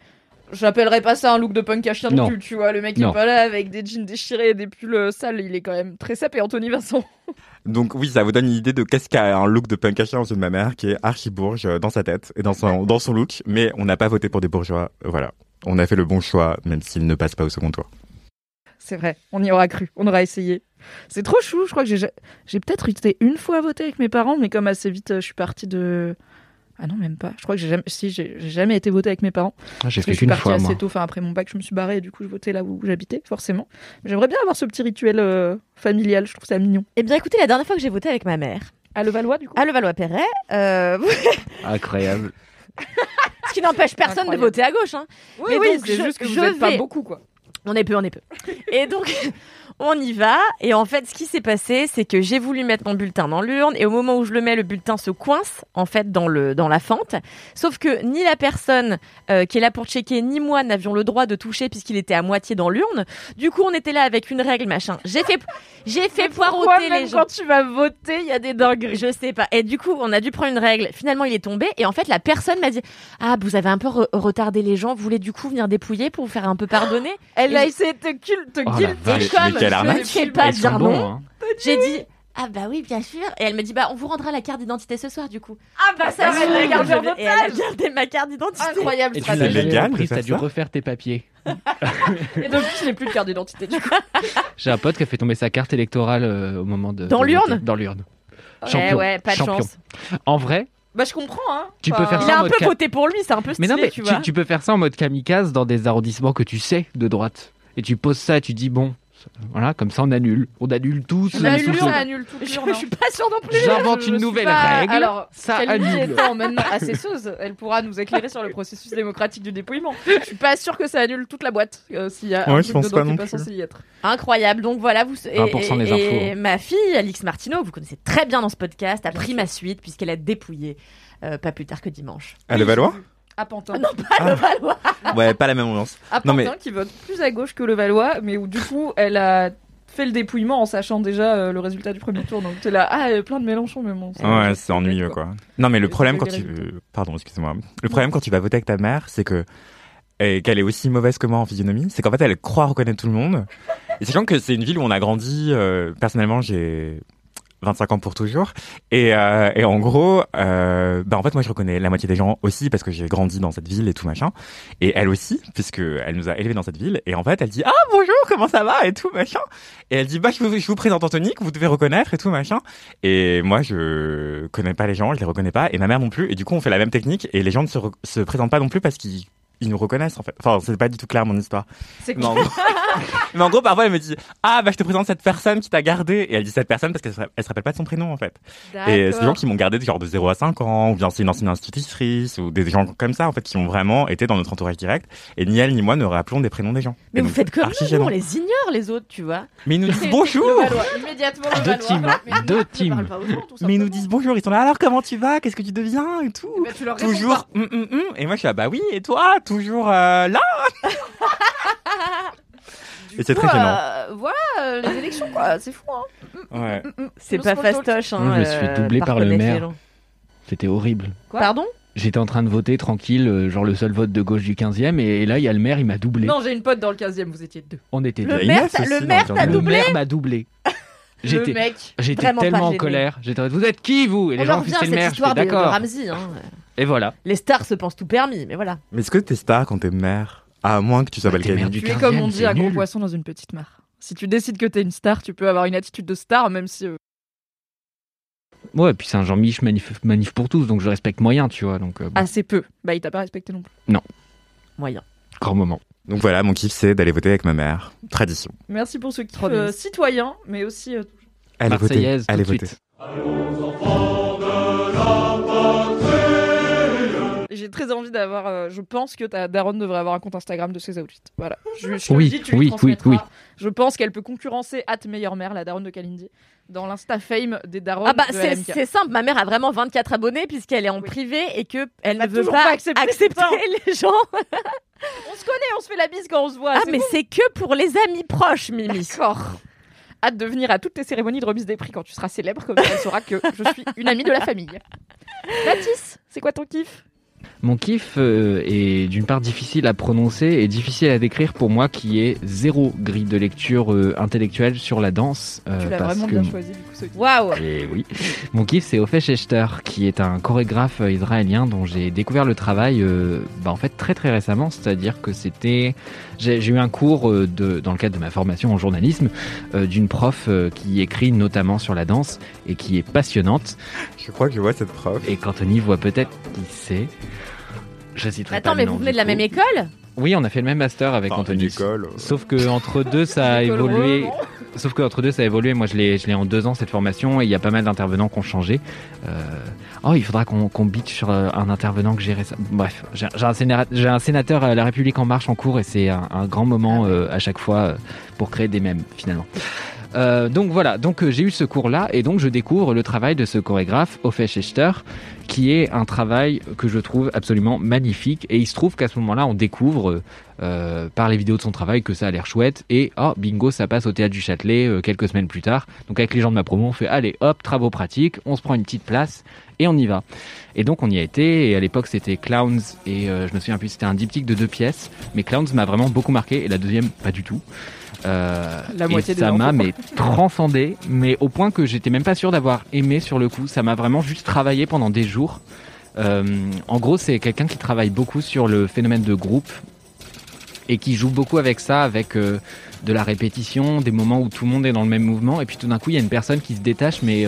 S1: J'appellerais pas ça un look de punk à chien non
S6: Non.
S1: plus, tu vois. Le mec il
S6: Non.
S1: est pas là avec des jeans déchirés et des pulls euh, sales, il est quand même très sapé, Anthony Vincent.
S4: Donc oui, ça vous donne une idée de qu'est-ce qu'a un look de punk à chien aux yeux de ma mère, qui est archi bourge euh, dans sa tête et dans son, dans son look. Mais on n'a pas voté pour des bourgeois. Euh, Voilà. On a fait le bon choix, même s'il ne passe pas au second tour.
S1: C'est vrai, on y aura cru, on aura essayé. C'est trop chou, je crois que j'ai j'ai peut-être été une fois voter avec mes parents, mais comme assez vite je suis partie de. Ah non, même pas. Je crois que j'ai jamais, si, j'ai j'ai jamais été voter avec mes parents.
S6: Ah, J'ai
S1: Parce que
S6: fait
S1: je suis
S6: qu'une
S1: partie
S6: fois,
S1: assez
S6: moi.
S1: tôt. Enfin, après mon bac, je me suis barrée et du coup, je votais là où j'habitais, forcément. J'aimerais bien avoir ce petit rituel euh, familial, je trouve ça mignon.
S3: Eh bien, écoutez, la dernière fois que j'ai voté avec ma mère,
S1: À Levallois, du coup
S3: à Levallois-Perret, euh,
S6: Incroyable.
S3: ce qui n'empêche personne de voter à gauche. Hein.
S1: Oui,
S3: Mais
S1: oui,
S3: donc,
S1: c'est
S3: je-
S1: juste que
S3: je
S1: vous êtes pas
S3: vais-
S1: beaucoup, quoi.
S3: On est peu, on est peu. Et donc, on y va. Et en fait, ce qui s'est passé, c'est que j'ai voulu mettre mon bulletin dans l'urne. Et au moment où je le mets, le bulletin se coince, en fait, dans, le, dans la fente. Sauf que ni la personne euh, qui est là pour checker, ni moi n'avions le droit de toucher puisqu'il était à moitié dans l'urne. Du coup, on était là avec une règle, machin. J'ai fait, j'ai fait
S1: Pourquoi,
S3: poireauter
S1: même
S3: les gens.
S1: quand tu vas voter, il y a des dingueries?
S3: Je sais pas. Et du coup, on a dû prendre une règle. Finalement, il est tombé. Et en fait, la personne m'a dit Ah, vous avez un peu re- retardé les gens. Vous voulez du coup venir dépouiller pour vous faire un peu pardonner?
S1: Elle
S3: Et
S1: a essayé de te, te
S6: Oh
S1: guilter.
S3: comme
S4: mais quelle
S3: je
S4: arnaque.
S3: ne sais pas non,
S6: hein.
S3: j'ai dit Ah, bah oui, bien sûr. Et elle me dit Bah, on vous rendra la carte d'identité ce soir, du coup.
S1: Ah bah ça, va, la garde en
S3: Et elle a gardé ma carte d'identité.
S1: Incroyable
S6: Et tu l'as
S4: légal de
S6: t'as dû refaire tes papiers.
S1: Et donc, je n'ai plus de carte d'identité, du coup.
S6: J'ai un pote qui a fait tomber sa carte électorale euh, au moment de.
S3: Dans
S6: de
S3: l'urne.
S6: Dans l'urne.
S3: Ouais,
S6: Champion.
S3: ouais, pas de
S6: Champion.
S3: chance.
S6: En vrai,
S1: Bah, je comprends, hein.
S6: Tu peux faire
S3: Il
S6: ça
S3: a
S6: en
S3: un
S6: mode
S3: peu
S6: ca-
S3: voté pour lui, c'est un peu
S6: mais
S3: stylé,
S6: non, mais
S3: tu
S6: tu,
S3: vois.
S6: tu peux faire ça en mode kamikaze dans des arrondissements que tu sais de droite. Et tu poses ça, tu dis bon, Voilà, comme ça on annule. On annule tous.
S1: On annule, on annule tout le
S3: Je, je suis pas sûre non plus.
S6: J'invente
S1: Je
S6: une
S1: suis
S6: nouvelle
S1: pas-
S6: règle.
S1: Alors,
S6: ça annule.
S1: étant maintenant assesseuse, elle pourra nous éclairer sur le processus démocratique du dépouillement. Je suis pas sûre que ça annule toute la boîte euh, s'il y a
S4: Ouais,
S1: un
S4: je
S1: truc
S4: pense
S1: dedans
S4: pas
S1: qui est
S4: non
S1: pas
S4: plus.
S1: censé y être.
S3: Incroyable. Donc voilà, vous et,
S6: 1% des
S3: et- et
S6: infos.
S3: ma fille Alix Martineau, vous connaissez très bien dans ce podcast, a pris ma suite puisqu'elle a dépouillé euh, pas plus tard que dimanche.
S4: À Levallois?
S1: À Pantin.
S3: Non, pas
S4: Ah.
S3: le Valois.
S4: Ouais, pas la même ambiance.
S1: À
S4: Non,
S1: Pantin,
S4: mais-
S1: qui vote plus à gauche que le Valois, mais où du coup, elle a fait le dépouillement en sachant déjà euh, le résultat du premier tour. Donc t'es là, ah, il y a plein de Mélenchon, mais bon. ça-
S4: Ouais, c'est ennuyeux quoi. Non mais le problème quand tu pardon, excusez-moi. Le problème quand tu vas voter avec ta mère, c'est que et qu'elle est aussi mauvaise que moi en physionomie, c'est qu'en fait elle croit reconnaître tout le monde. Et sachant que c'est une ville où on a grandi euh, personnellement, j'ai 25 ans pour toujours. Et, euh, et en gros, euh, bah en fait moi je reconnais la moitié des gens aussi parce que j'ai grandi dans cette ville et tout machin. Et elle aussi, puisque elle nous a élevés dans cette ville. Et en fait elle dit ah bonjour comment ça va? et tout machin. Et elle dit bah je vous, je vous présente Anthony que vous devez reconnaître et tout machin. Et moi je connais pas les gens, je les reconnais pas et ma mère non plus. Et du coup on fait la même technique et les gens ne se, se présentent pas non plus parce qu'ils ils nous reconnaissent en fait. Enfin c'est pas du tout clair mon histoire.
S1: C'est
S4: Mais en, gros, mais en gros, parfois, elle me dit Ah, bah, je te présente cette personne qui t'a gardé. Et elle dit cette personne parce qu'elle se, elle se rappelle pas de son prénom, en fait. Et c'est des gens qui m'ont gardé de genre de 0 à 5 ans, ou bien c'est une ancienne institutrice, ou des gens comme ça, en fait, qui ont vraiment été dans notre entourage direct. Et ni elle ni moi ne rappelons des prénoms des gens.
S3: Mais
S4: Et
S3: vous
S4: donc,
S3: faites comme
S4: archi
S3: nous, on les ignore les autres, tu vois.
S4: Mais ils nous disent bonjour
S1: immédiatement
S6: Deux teams, Deux teams.
S4: Mais ils nous disent bonjour, ils sont là, alors comment tu vas? Qu'est-ce que tu deviens? Et tout.
S1: Eh ben, tu leur réponds
S4: Toujours, hum, hum, hum. Et moi, je suis là, bah oui, et toi Toujours euh, là Et c'est très gênant.
S1: euh, voilà euh, les élections, quoi. C'est fou, hein.
S4: Ouais.
S3: C'est
S1: Le
S3: pas
S1: small talk.
S3: fastoche. Hein,
S6: Moi, je me suis fait
S3: euh,
S6: doubler par le
S3: connaître les
S6: maire.
S3: gens.
S6: C'était horrible.
S1: Quoi
S3: Pardon?
S6: J'étais en train de voter tranquille, euh, genre le seul vote de gauche du 15e, et là il y a le maire, il m'a doublé.
S1: Non, j'ai une pote dans le 15 e vous étiez deux.
S6: On était
S3: Le
S6: deux.
S3: Maire,
S4: Inès
S3: t'a-
S4: aussi
S3: le
S4: dans
S3: maire
S4: le
S3: t'a
S4: Jardin.
S6: Le
S3: doublé
S6: maire m'a doublé.
S1: Le
S6: J'étais
S1: mec.
S6: j'étais
S3: Vraiment pas
S6: tellement en
S3: gêné.
S6: colère. J'étais en mode, vous êtes qui vous? Et les
S3: On
S6: gens
S3: en revient à
S6: c'est le
S3: cette
S6: maire. Je
S3: histoire de, de
S6: d'accord.
S3: Ramsey. Hein.
S6: Et voilà.
S3: Les stars se pensent tout permis, mais voilà.
S4: Mais est-ce que t'es star quand t'es mère? À moins que tu sois
S6: Bah, du
S1: Tu es
S6: 15e,
S1: comme on dit un gros poisson dans une petite mare. Si tu décides que t'es une star, tu peux avoir une attitude de star, même si. euh,
S6: Ouais, et puis c'est un Jean-Mich manif, manif pour tous, donc je respecte moyen, tu vois. Donc, euh, bon,
S1: assez peu. Bah, il t'a pas respecté non plus.
S3: Moyen.
S6: grand moment.
S4: Donc voilà, mon kiff, c'est d'aller voter avec ma mère. Tradition.
S1: Merci pour ce kiff euh, citoyen, mais aussi. euh,
S4: Allez voter.
S6: Marseillaise, tout
S4: Allez
S6: de
S4: voter.
S1: J'ai très envie d'avoir. euh, je pense que ta daronne devrait avoir un compte Instagram de ses outfits. Voilà. Je, je te
S6: Oui,
S1: le dis, tu
S6: oui, oui, oui.
S1: Je pense qu'elle peut concurrencer At Meilleure Mère, la daronne de Kalindi, dans l'Insta Fame des daronnes
S3: Ah bah
S1: de
S3: c'est simple, ma mère a vraiment 24 abonnés puisqu'elle est en
S1: Oui.
S3: privé et que elle
S1: m'a
S3: ne veut pas, accepter les gens.
S1: On se connaît, on se fait la bise quand on se voit.
S3: Ah mais
S1: bon.
S3: c'est que pour les amis proches, Mimi.
S1: D'accord. Hâte de venir à toutes tes cérémonies de remise des prix quand tu seras célèbre, comme ça elle saura que je suis une amie de la famille. Mathis, c'est quoi ton kiff?
S6: Mon kiff euh, est d'une part difficile à prononcer et difficile à décrire pour moi, qui est zéro grille de lecture euh, intellectuelle sur la danse. euh,
S1: Tu l'as vraiment
S6: que
S1: bien choisi du coup ce kiff.
S3: Waouh.
S6: Et oui. Mon kiff, c'est Ophé Schechter, qui est un chorégraphe israélien dont j'ai découvert le travail euh, bah, en fait très très récemment. C'est-à-dire que c'était. J'ai eu un cours euh, de, dans le cadre de ma formation en journalisme euh, d'une prof euh, qui écrit notamment sur la danse et qui est passionnante.
S4: Je crois que je vois cette prof.
S6: Et qu'Anthony voit peut-être qui c'est. Je citerai
S3: Attends,
S6: pas
S3: mais
S6: le
S3: vous venez de la
S6: coup.
S3: même école?
S6: Oui, on a fait le même master avec
S4: Enfin,
S6: Anthony.
S4: école.
S6: Sauf que entre deux, ça a évolué. Sauf que entre deux, ça a évolué. Moi, je l'ai, je l'ai en deux ans cette formation et il y a pas mal d'intervenants qui ont changé. Euh, Oh, il faudra qu'on, qu'on sur euh, un intervenant que j'ai récemment. Bref, j'ai, j'ai un sénateur, j'ai un sénateur à La République en marche en cours et c'est un, un grand moment euh, à chaque fois euh, pour créer des mèmes finalement. Euh, donc voilà, donc euh, j'ai eu ce cours-là et donc je découvre le travail de ce chorégraphe, Ophé Schechter, qui est un travail que je trouve absolument magnifique. Et il se trouve qu'à ce moment-là, on découvre euh, par les vidéos de son travail que ça a l'air chouette. Et oh, bingo, ça passe au théâtre du Châtelet quelques semaines plus tard. Donc avec les gens de ma promo, on fait allez, hop, travaux pratiques, on se prend une petite place et on y va. Et donc on y a été. Et à l'époque, c'était Clowns et je me souviens plus, c'était un diptyque de deux pièces. Mais Clowns m'a vraiment beaucoup marqué et la deuxième, pas du tout. Euh,
S1: La
S6: et
S1: moitié des
S6: ça m'a mais transcendé, mais au point que j'étais même pas sûr d'avoir aimé sur le coup. Ça m'a vraiment juste travaillé pendant des jours. Euh, en gros, c'est quelqu'un qui travaille beaucoup sur le phénomène de groupe et qui joue beaucoup avec ça, avec euh, de la répétition, des moments où tout le monde est dans le même mouvement, et puis tout d'un coup, il y a une personne qui se détache, mais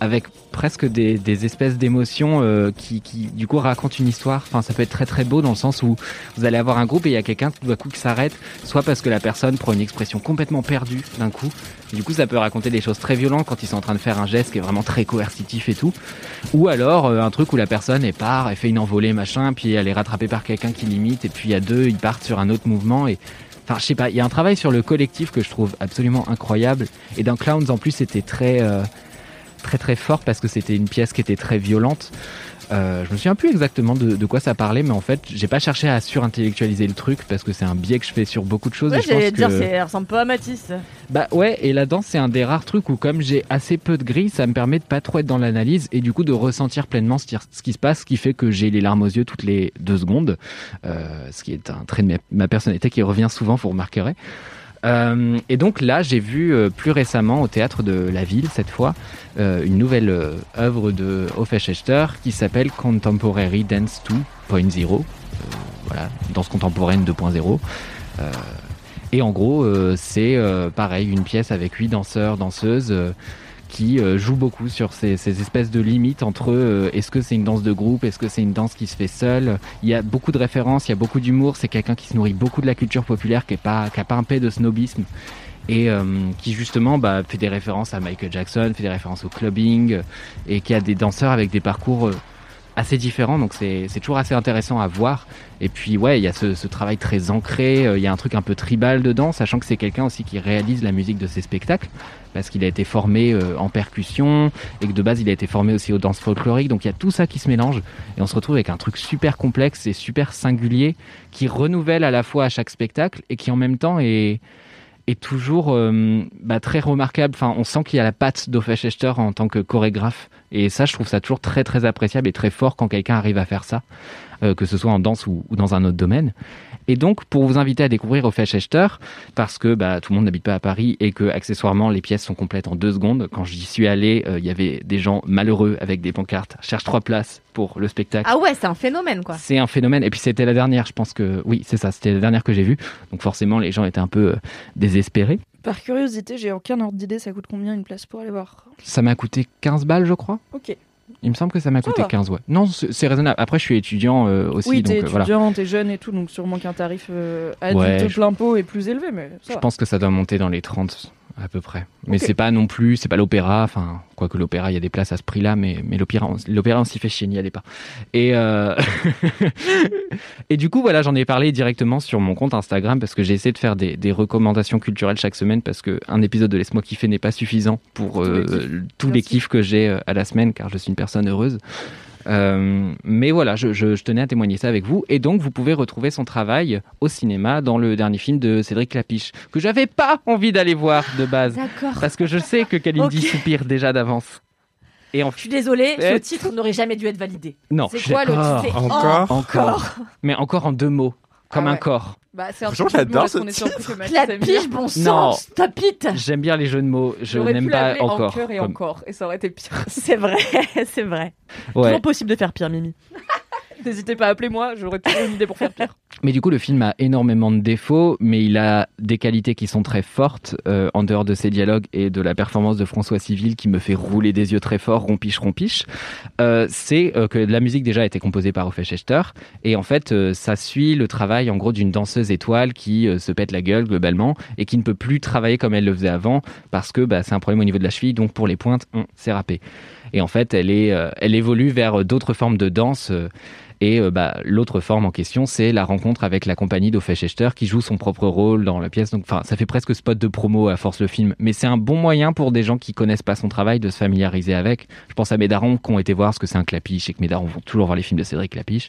S6: avec presque des, des espèces d'émotions euh, qui, qui, du coup, racontent une histoire. Enfin, ça peut être très très beau dans le sens où vous allez avoir un groupe et il y a quelqu'un tout d'un coup qui s'arrête, soit parce que la personne prend une expression complètement perdue d'un coup. Du coup, ça peut raconter des choses très violentes quand ils sont en train de faire un geste qui est vraiment très coercitif et tout. Ou alors euh, un truc où la personne est part, elle fait une envolée machin, puis elle est rattrapée par quelqu'un qui limite, et puis il y a deux, ils partent sur un autre mouvement et Enfin, je sais pas, il y a un travail sur le collectif que je trouve absolument incroyable. Et dans Clowns, en plus, c'était très, euh, très, très fort parce que c'était une pièce qui était très violente. Euh, je me souviens plus exactement de, de quoi ça parlait, mais en fait, j'ai pas cherché à surintellectualiser le truc parce que c'est un biais que je fais sur beaucoup de choses.
S3: Ouais, j'allais dire,
S6: que...
S3: elle ressemble pas à Matisse.
S6: Bah ouais, et la danse, c'est un des rares trucs où comme j'ai assez peu de gris, ça me permet de pas trop être dans l'analyse et du coup de ressentir pleinement ce qui, ce qui se passe, ce qui fait que j'ai les larmes aux yeux toutes les deux secondes, euh, ce qui est un trait de ma, ma personnalité qui revient souvent, vous remarquerez. Euh, et donc là, j'ai vu euh, plus récemment au théâtre de la ville, cette fois, euh, une nouvelle œuvre de Hofesh Echter qui s'appelle Contemporary Dance 2.0. Euh, voilà, danse contemporaine 2.0. Euh, et en gros, c'est pareil, une pièce avec huit danseurs, danseuses qui euh, jouent beaucoup sur ces, ces espèces de limites entre euh, est-ce que c'est une danse de groupe, est-ce que c'est une danse qui se fait seule? Il y a beaucoup de références, il y a beaucoup d'humour. C'est quelqu'un qui se nourrit beaucoup de la culture populaire, qui est pas, un peu de snobisme et euh, qui justement bah, fait des références à Michael Jackson, fait des références au clubbing et qui a des danseurs avec des parcours assez différents. Donc c'est toujours assez intéressant à voir. Et puis ouais, il y a ce, ce travail très ancré, euh, il y a un truc un peu tribal dedans, sachant que c'est quelqu'un aussi qui réalise la musique de ses spectacles parce qu'il a été formé euh, en percussion et que de base il a été formé aussi aux danses folkloriques. Donc il y a tout ça qui se mélange et on se retrouve avec un truc super complexe et super singulier qui renouvelle à la fois à chaque spectacle et qui en même temps est est toujours euh, bah, très remarquable. Enfin, on sent qu'il y a la patte d'Ofesh Echter en tant que chorégraphe. Et ça, je trouve ça toujours très très appréciable et très fort quand quelqu'un arrive à faire ça, euh, que ce soit en danse ou dans un autre domaine. Et donc, pour vous inviter à découvrir Ofesh Echter, parce que bah, tout le monde n'habite pas à Paris et que accessoirement les pièces sont complètes en deux secondes. Quand j'y suis allé, euh, il y avait des gens malheureux avec des pancartes. Cherche trois places pour le spectacle.
S3: Ah ouais, c'est un phénomène quoi.
S6: C'est un phénomène. Et puis c'était la dernière, je pense que oui, c'est ça, c'était la dernière que j'ai vue. Donc forcément, les gens étaient un peu euh, désespérés.
S1: Par curiosité, j'ai aucun ordre d'idée, ça coûte combien une place pour aller voir
S6: Ça m'a coûté 15 balles, je crois.
S1: Ok.
S6: Il me semble que ça m'a coûté
S1: va.
S6: 15, ouais. Non, c'est raisonnable. Après, je suis étudiant euh, aussi,
S1: oui,
S6: donc
S1: t'es
S6: euh, voilà.
S1: étudiant, t'es jeune et tout, donc sûrement qu'un tarif euh, adulte
S6: Ouais,
S1: plein pot est plus élevé, mais ça
S6: Je
S1: va.
S6: pense que ça doit monter dans les 30 à peu près. Mais c'est pas non plus, c'est pas l'opéra. Enfin, quoique l'opéra, il y a des places à ce prix-là, mais, mais l'opéra, on- l'opéra, on s'y fait chier, n'y allez pas. Et, euh... et du coup, voilà, j'en ai parlé directement sur mon compte Instagram parce que j'ai essayé de faire des, des recommandations culturelles chaque semaine parce que un épisode de Laisse-moi kiffer n'est pas suffisant pour euh,
S1: Tous les kiffs.
S6: les kiffs que j'ai euh, à la semaine car je suis une personne heureuse. Euh, mais voilà, je, je- je tenais à témoigner ça avec vous. Et donc, vous pouvez retrouver son travail au cinéma dans le dernier film de Cédric Lapiche, que j'avais pas envie d'aller voir de base.
S3: D'accord.
S6: Parce que je sais que Kalindi soupire déjà d'avance. Et en
S3: Je suis désolée, ce titre n'aurait jamais dû être validé.
S6: Non,
S3: C'est quoi le titre?
S4: Encore?
S6: Encore. Mais encore en deux mots, comme
S1: Ah
S6: un corps.
S1: Bah, c'est un
S4: Franchement,
S1: truc
S4: j'adore ce
S1: Mathis
S3: La pige, bon
S6: Non.
S3: sang, stop it
S6: J'aime bien les jeux de mots, je n'aime pas encore.
S1: encore et
S6: comme-
S1: encore, et ça aurait été pire.
S3: C'est vrai, c'est vrai.
S6: Ouais.
S3: Toujours possible de faire pire, Mimi.
S1: N'hésitez pas à appeler moi, j'aurais toujours une idée pour faire pire.
S6: Mais du coup, le film a énormément de défauts, mais il a des qualités qui sont très fortes, euh, en dehors de ses dialogues et de la performance de François Civil qui me fait rouler des yeux très fort, rompiche, rompiche. Euh, c'est euh, que la musique déjà a été composée par Ophe Schechter, et en fait, ça suit le travail en gros d'une danseuse étoile qui se pète la gueule globalement et qui ne peut plus travailler comme elle le faisait avant parce que bah, c'est un problème au niveau de la cheville, donc pour les pointes, on s'est râpé. Et en fait, elle évolue vers d'autres formes de danse. Et euh, bah, l'autre forme en question, c'est la rencontre avec la compagnie d'Ophe Schechter qui joue son propre rôle dans la pièce. Donc, enfin, ça fait presque spot de promo à force le film. Mais c'est un bon moyen pour des gens qui connaissent pas son travail de se familiariser avec. Je pense à mes darons qui ont été voir ce que c'est un clapiche et que mes darons vont toujours voir les films de Cédric Clapiche.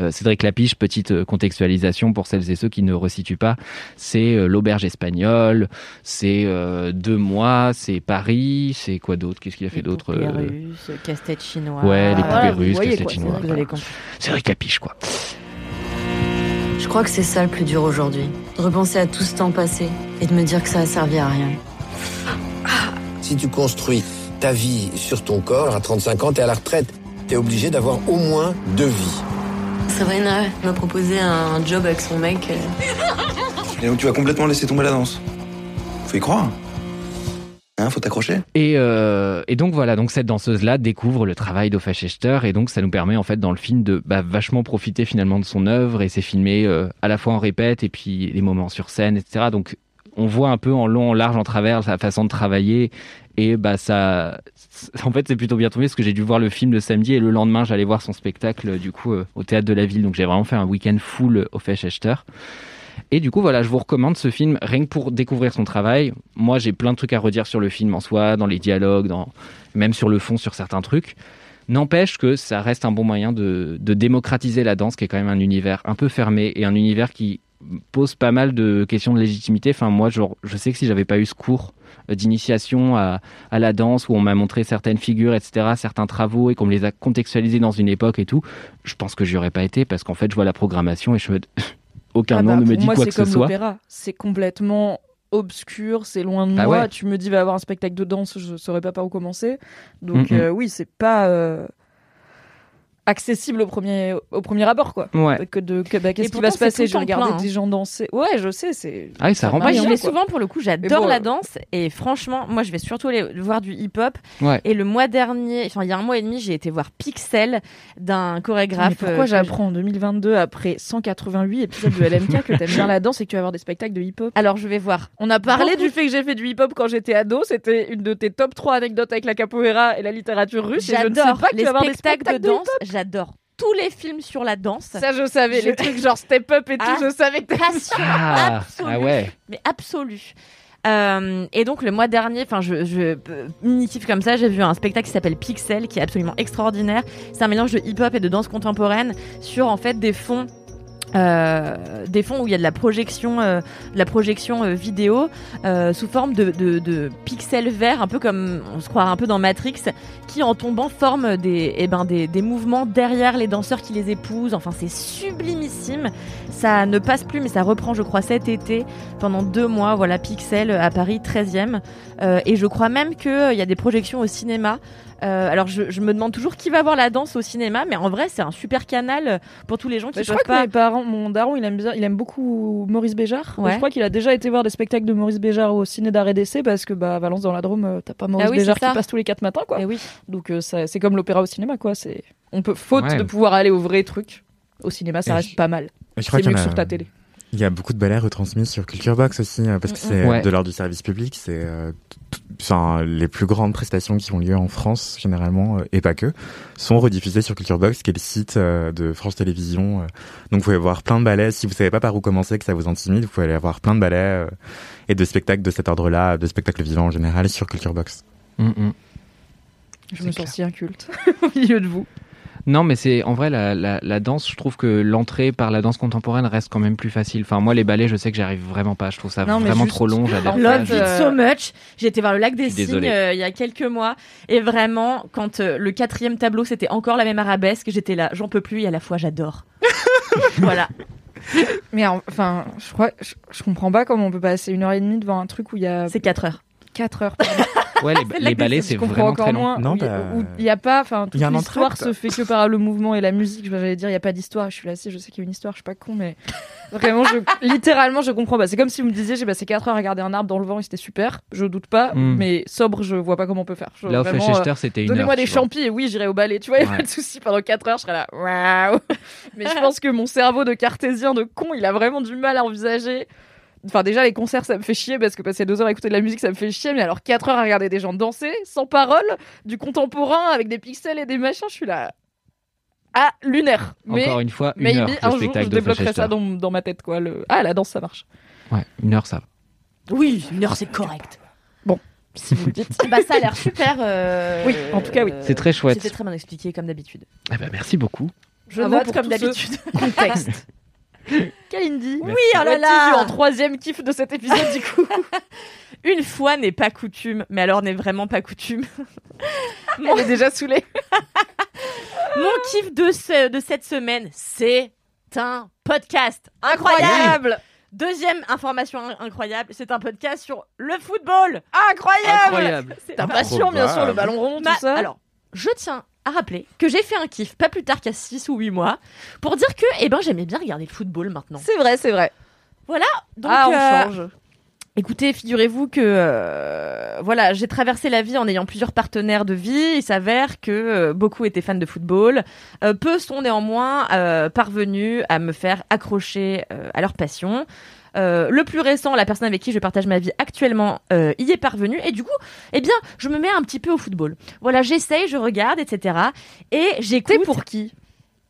S6: Euh, Cédric Clapiche, petite euh, contextualisation pour celles et ceux qui ne resituent pas, c'est euh, l'auberge espagnole, c'est deux mois, c'est Paris, c'est quoi d'autre? Qu'est-ce qu'il a fait d'autre
S3: Les poupées russes, casse-tête chinois.
S6: Ouais, les poupées
S3: vous
S6: russes,
S3: quoi,
S6: chinois,
S3: Vous avez compris.
S6: Cédric Clapiche, quoi.
S10: Je crois que c'est ça le plus dur aujourd'hui. De repenser à tout ce temps passé et de me dire que ça a servi à rien.
S11: Si tu construis ta vie sur ton corps, à 35 ans, t'es à la retraite. T'es obligé d'avoir au moins deux vies.
S10: Sabrina m'a proposé un job avec son mec.
S12: Et donc tu vas complètement laisser tomber la danse. Faut y croire.
S11: Hein, faut t'accrocher.
S6: Et, euh, et donc voilà, donc cette danseuse-là découvre le travail d'Offa Schechter et donc ça nous permet en fait dans le film de bah, vachement profiter finalement de son œuvre et c'est filmé euh, à la fois en répète et puis les moments sur scène, etc. Donc on voit un peu en long, en large, en travers sa façon de travailler et bah ça, en fait c'est plutôt bien tombé parce que j'ai dû voir le film le samedi et le lendemain j'allais voir son spectacle du coup euh, au théâtre de la ville. Donc j'ai vraiment fait un week-end full Offa Schechter. Et du coup, voilà, je vous recommande ce film rien que pour découvrir son travail. Moi, j'ai plein de trucs à redire sur le film en soi, dans les dialogues, même sur le fond, sur certains trucs. N'empêche que ça reste un bon moyen de, de démocratiser la danse, qui est quand même un univers un peu fermé et un univers qui pose pas mal de questions de légitimité. Enfin, moi, genre, je sais que si j'avais pas eu ce cours euh, d'initiation à, à la danse où on m'a montré certaines figures, etc., certains travaux et qu'on me les a contextualisés dans une époque et tout, je pense que j'y aurais pas été parce qu'en fait, je vois la programmation et je me aucun
S1: Ah
S6: nom
S1: bah,
S6: ne me dit
S1: moi,
S6: quoi
S1: c'est
S6: que ce
S1: comme
S6: soit.
S1: l'opéra. C'est complètement obscur, c'est loin de
S6: Bah
S1: moi.
S6: ouais.
S1: Tu me dis va avoir un spectacle de danse, je saurais pas par où commencer. Donc
S6: Mm,
S1: euh, oui, c'est pas euh, accessible au premier au premier abord quoi.
S6: Ouais.
S1: Que de que- bah, qu'est-ce
S3: Et
S1: qui va se passer? Je regarder
S3: plein,
S1: des gens danser. Ouais, je sais, c'est
S6: Ah oui, ça rend
S3: Moi, j'y vais souvent pour le coup. J'adore
S1: bon,
S3: la danse et franchement, moi, je vais surtout aller voir du hip-hop.
S6: Ouais.
S3: Et le mois dernier, enfin, il y a un mois et demi, j'ai été voir Pixel d'un chorégraphe.
S1: Mais pourquoi
S3: euh,
S1: j'apprends en 2022 après 188 épisodes de LMK que t'aimes bien la danse et que tu vas avoir des spectacles de hip-hop?
S3: Alors, je vais voir.
S1: On a parlé
S3: Beaucoup.
S1: du fait que j'ai fait du hip-hop quand j'étais ado. C'était une de tes top 3 anecdotes avec la capoeira et la littérature russe. Et je ne sais
S3: J'adore
S1: pas que tu
S3: les
S1: vas des
S3: spectacles
S1: spectacles
S3: de danse. J'adore tous les films sur la danse.
S1: Ça, je savais.
S3: Je-
S1: Les trucs genre step up et tout,
S3: Ah,
S1: je savais que
S3: passion
S6: Ah,
S3: absolue.
S6: ah ouais.
S3: Mais absolue. Euh, et donc le mois dernier, enfin je, je euh, comme ça, j'ai vu un spectacle qui s'appelle Pixel, qui est absolument extraordinaire. C'est un mélange de hip-hop et de danse contemporaine sur en fait des fonds. Euh, des fonds où il y a de la projection, euh, de la projection euh, vidéo euh, sous forme de, de, de pixels verts, un peu comme on se croirait un peu dans Matrix, qui en tombant forment des, eh ben, des, des mouvements derrière les danseurs qui les épousent. Enfin, c'est sublimissime. Ça ne passe plus, mais ça reprend, je crois, cet été pendant deux mois. Voilà, Pixel à Paris, 13e. Euh, et je crois même qu'il y a des projections au cinéma. Euh, alors, je, je me demande toujours qui va voir la danse au cinéma, mais en vrai, c'est un super canal pour tous les gens qui
S1: je
S3: peuvent
S1: crois que mes parents, mon daron, il aime bien, il aime beaucoup Maurice Béjart. Et
S3: Ouais.
S1: Je crois qu'il a déjà été voir des spectacles de Maurice Béjart au ciné d'arrêt d'essai parce que bah Valence dans la Drôme, euh, t'as pas Maurice
S3: Ah oui,
S1: Béjart qui passe tous les quatre matins quoi.
S3: Eh oui.
S1: Donc euh, c'est comme l'opéra au cinéma quoi. C'est on peut faute
S4: Ouais.
S1: de pouvoir aller au vrai truc. Au cinéma, ça
S4: Et
S1: reste
S4: je-
S1: pas mal.
S4: Et je crois
S1: C'est mieux que
S4: a-
S1: sur ta télé.
S4: Il y a beaucoup de ballets retransmis sur Culture Box aussi, euh, parce que
S1: Mm,
S4: c'est
S6: mm. Ouais.
S4: de l'ordre du service public. C'est euh, enfin, les plus grandes prestations qui ont lieu en France, généralement, euh, et pas que, sont rediffusées sur Culture Box, qui est le site euh, de France Télévisions. euh. Donc vous pouvez voir plein de ballets. Si vous savez pas par où commencer, que ça vous intimide, vous pouvez aller voir plein de ballets euh, et de spectacles de cet ordre-là, de spectacles vivants en général, sur Culture Box.
S6: Mm.
S1: Je
S6: C'est
S1: me
S6: clair.
S1: sens si inculte au milieu de vous.
S6: Non, mais c'est en vrai la, la, la danse. Je trouve que l'entrée par la danse contemporaine reste quand même plus facile. Enfin, moi, les ballets, je sais que j'arrive vraiment pas. Je trouve ça
S1: Non,
S6: vraiment
S1: juste-
S6: trop long. J'adore.
S3: Love it
S1: euh,
S3: so much. J'ai été voir le lac des Cygnes euh, il y a quelques mois et vraiment quand euh, le quatrième tableau c'était encore la même arabesque, j'étais là, j'en peux plus et à la fois j'adore. voilà.
S1: Mais en- enfin, je crois, je, je comprends pas comment on peut passer une heure et demie devant un truc où il y a
S3: C'est 4 heures.
S1: 4 heures.
S6: Ouais, les, les ballets, c'est
S1: je comprends
S6: vraiment
S1: encore
S6: très long.
S1: moins.
S4: Non,
S1: où il y a-
S4: bah,
S1: il a pas, enfin, toute
S4: il a
S1: l'histoire se fait que par le mouvement et la musique. J'allais dire, il y a pas d'histoire. Je suis là, si, je sais qu'il y a une histoire. Je suis pas con, mais vraiment, je, littéralement, je comprends pas. C'est comme si vous me disiez, j'ai passé 4 heures à regarder un arbre dans le vent et c'était super. Je doute pas,
S6: Mm.
S1: mais sobre, je vois pas comment on peut faire. Je-
S6: Là, au
S1: euh,
S6: c'était une
S1: Donnez-moi des champis et oui, j'irai au ballet. Tu vois, y a
S6: Ouais.
S1: pas de souci. Pendant 4 heures, je serais là, waouh. Mais je pense que mon cerveau de cartésien, de con, il a vraiment du mal à envisager. Enfin, déjà, les concerts, ça me fait chier parce que passer 2 heures à écouter de la musique, ça me fait chier. Mais alors, 4 heures à regarder des gens danser, sans parole, du contemporain, avec des pixels et des machins, je suis là. Ah, lunaire. Mais
S6: Encore une fois, une
S1: maybe
S6: heure
S1: un jour,
S6: spectacle
S1: je
S6: Fleischer.
S1: ça dans, dans ma tête, quoi. Le... Ah, la danse, ça marche.
S6: Ouais, une heure, ça va.
S3: Oui, une heure c'est correct.
S1: Si vous le dites.
S3: bah ça a l'air super. euh,
S1: Oui, en tout cas, oui.
S3: euh,
S6: C'est très chouette.
S3: C'était très bien expliqué comme d'habitude.
S6: Eh ben, merci beaucoup.
S1: Je
S3: Bravo
S1: note comme d'habitude. Contexte. Kalindi.
S3: Oui, oh là là.
S1: your troisième kiff de cet épisode, du coup.
S3: Une fois n'est pas coutume, mais alors n'est vraiment pas coutume.
S1: On est déjà saoulé.
S3: Mon kiff de, ce- de cette semaine, c'est un podcast incroyable. Deuxième information in- incroyable, c'est un podcast sur le football.
S1: Incroyable.
S6: Incroyable.
S3: C'est
S1: Ta passion, bien sûr, le ballon rond,
S3: Ma-
S1: tout ça.
S3: Alors, je tiens à rappeler que j'ai fait un kiff pas plus tard qu'à 6 ou 8 mois pour dire que eh ben j'aimais bien regarder le football maintenant.
S1: c'est vrai, c'est vrai.
S3: Voilà, donc
S1: ah, on
S3: euh,
S1: change.
S3: Écoutez, figurez-vous que euh, voilà, j'ai traversé la vie en ayant plusieurs partenaires de vie. Il s'avère que euh, beaucoup étaient fans de football. Euh, peu sont néanmoins parvenus à me faire accrocher à leur passion. Euh, le plus récent, la personne avec qui je partage ma vie actuellement, euh, y est parvenu. Et du coup, eh bien, je me mets un petit peu au football. Voilà, j'essaye, je regarde, etc. Et j'écoute.
S1: pour qui?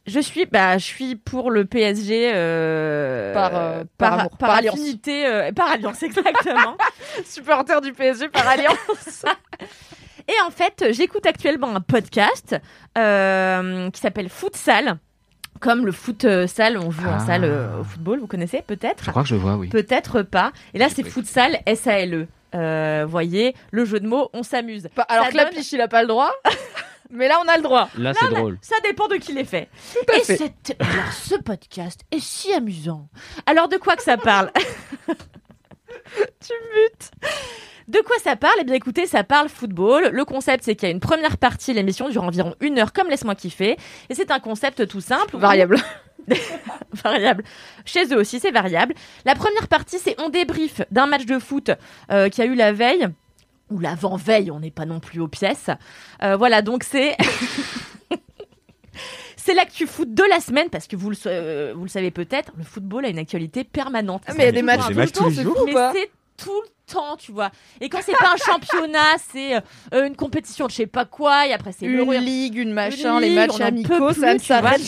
S3: Je suis, bah, je suis pour le PSG euh,
S1: Par, euh, par amour, par alliance.
S3: affinité, euh, par alliance, exactement.
S1: Supporter du PSG par alliance.
S3: Et en fait, j'écoute actuellement un podcast qui s'appelle Futsal. Comme le foot salle, on joue en
S6: Ah.
S3: salle euh, au football, vous connaissez peut-être
S6: Je crois que je vois, oui.
S3: Peut-être pas. Et là, c'est futsal S-A-L-E. Euh, voyez, le jeu de mots, on s'amuse.
S1: Bah, alors
S3: Ça
S1: que la piche, il a pas le droit. Mais là, on a le droit.
S6: Là, c'est drôle.
S3: Ça dépend de qui les fait.
S1: Tout à
S3: Et
S1: fait.
S3: cette- alors, ce podcast est si amusant. Alors, de quoi que ça parle? Tu mutes. De quoi ça parle? Eh bien, écoutez, ça parle football. Le concept, c'est qu'il y a une première partie, l'émission dure environ une heure, comme Laisse-moi kiffer. Et c'est un concept tout simple.
S1: Variable.
S3: variable. Chez eux aussi, c'est variable. La première partie, c'est on débrief d'un match de foot euh, qui a eu la veille. Ou l'avant-veille, on n'est pas non plus aux pièces. Euh, voilà, donc c'est. C'est l'actu foot de la semaine parce que vous le, euh, vous le savez peut-être, le football a une actualité permanente.
S1: Ah, mais il y a des matchs tout le temps, c'est fou ou pas?
S3: Tout le temps, tu vois. Et quand c'est pas un championnat, c'est euh, une compétition de je sais pas quoi, et après c'est
S1: Une ligue, une machin,
S3: Une
S1: les
S3: ligue,
S1: matchs amicaux, ça ne s'arrête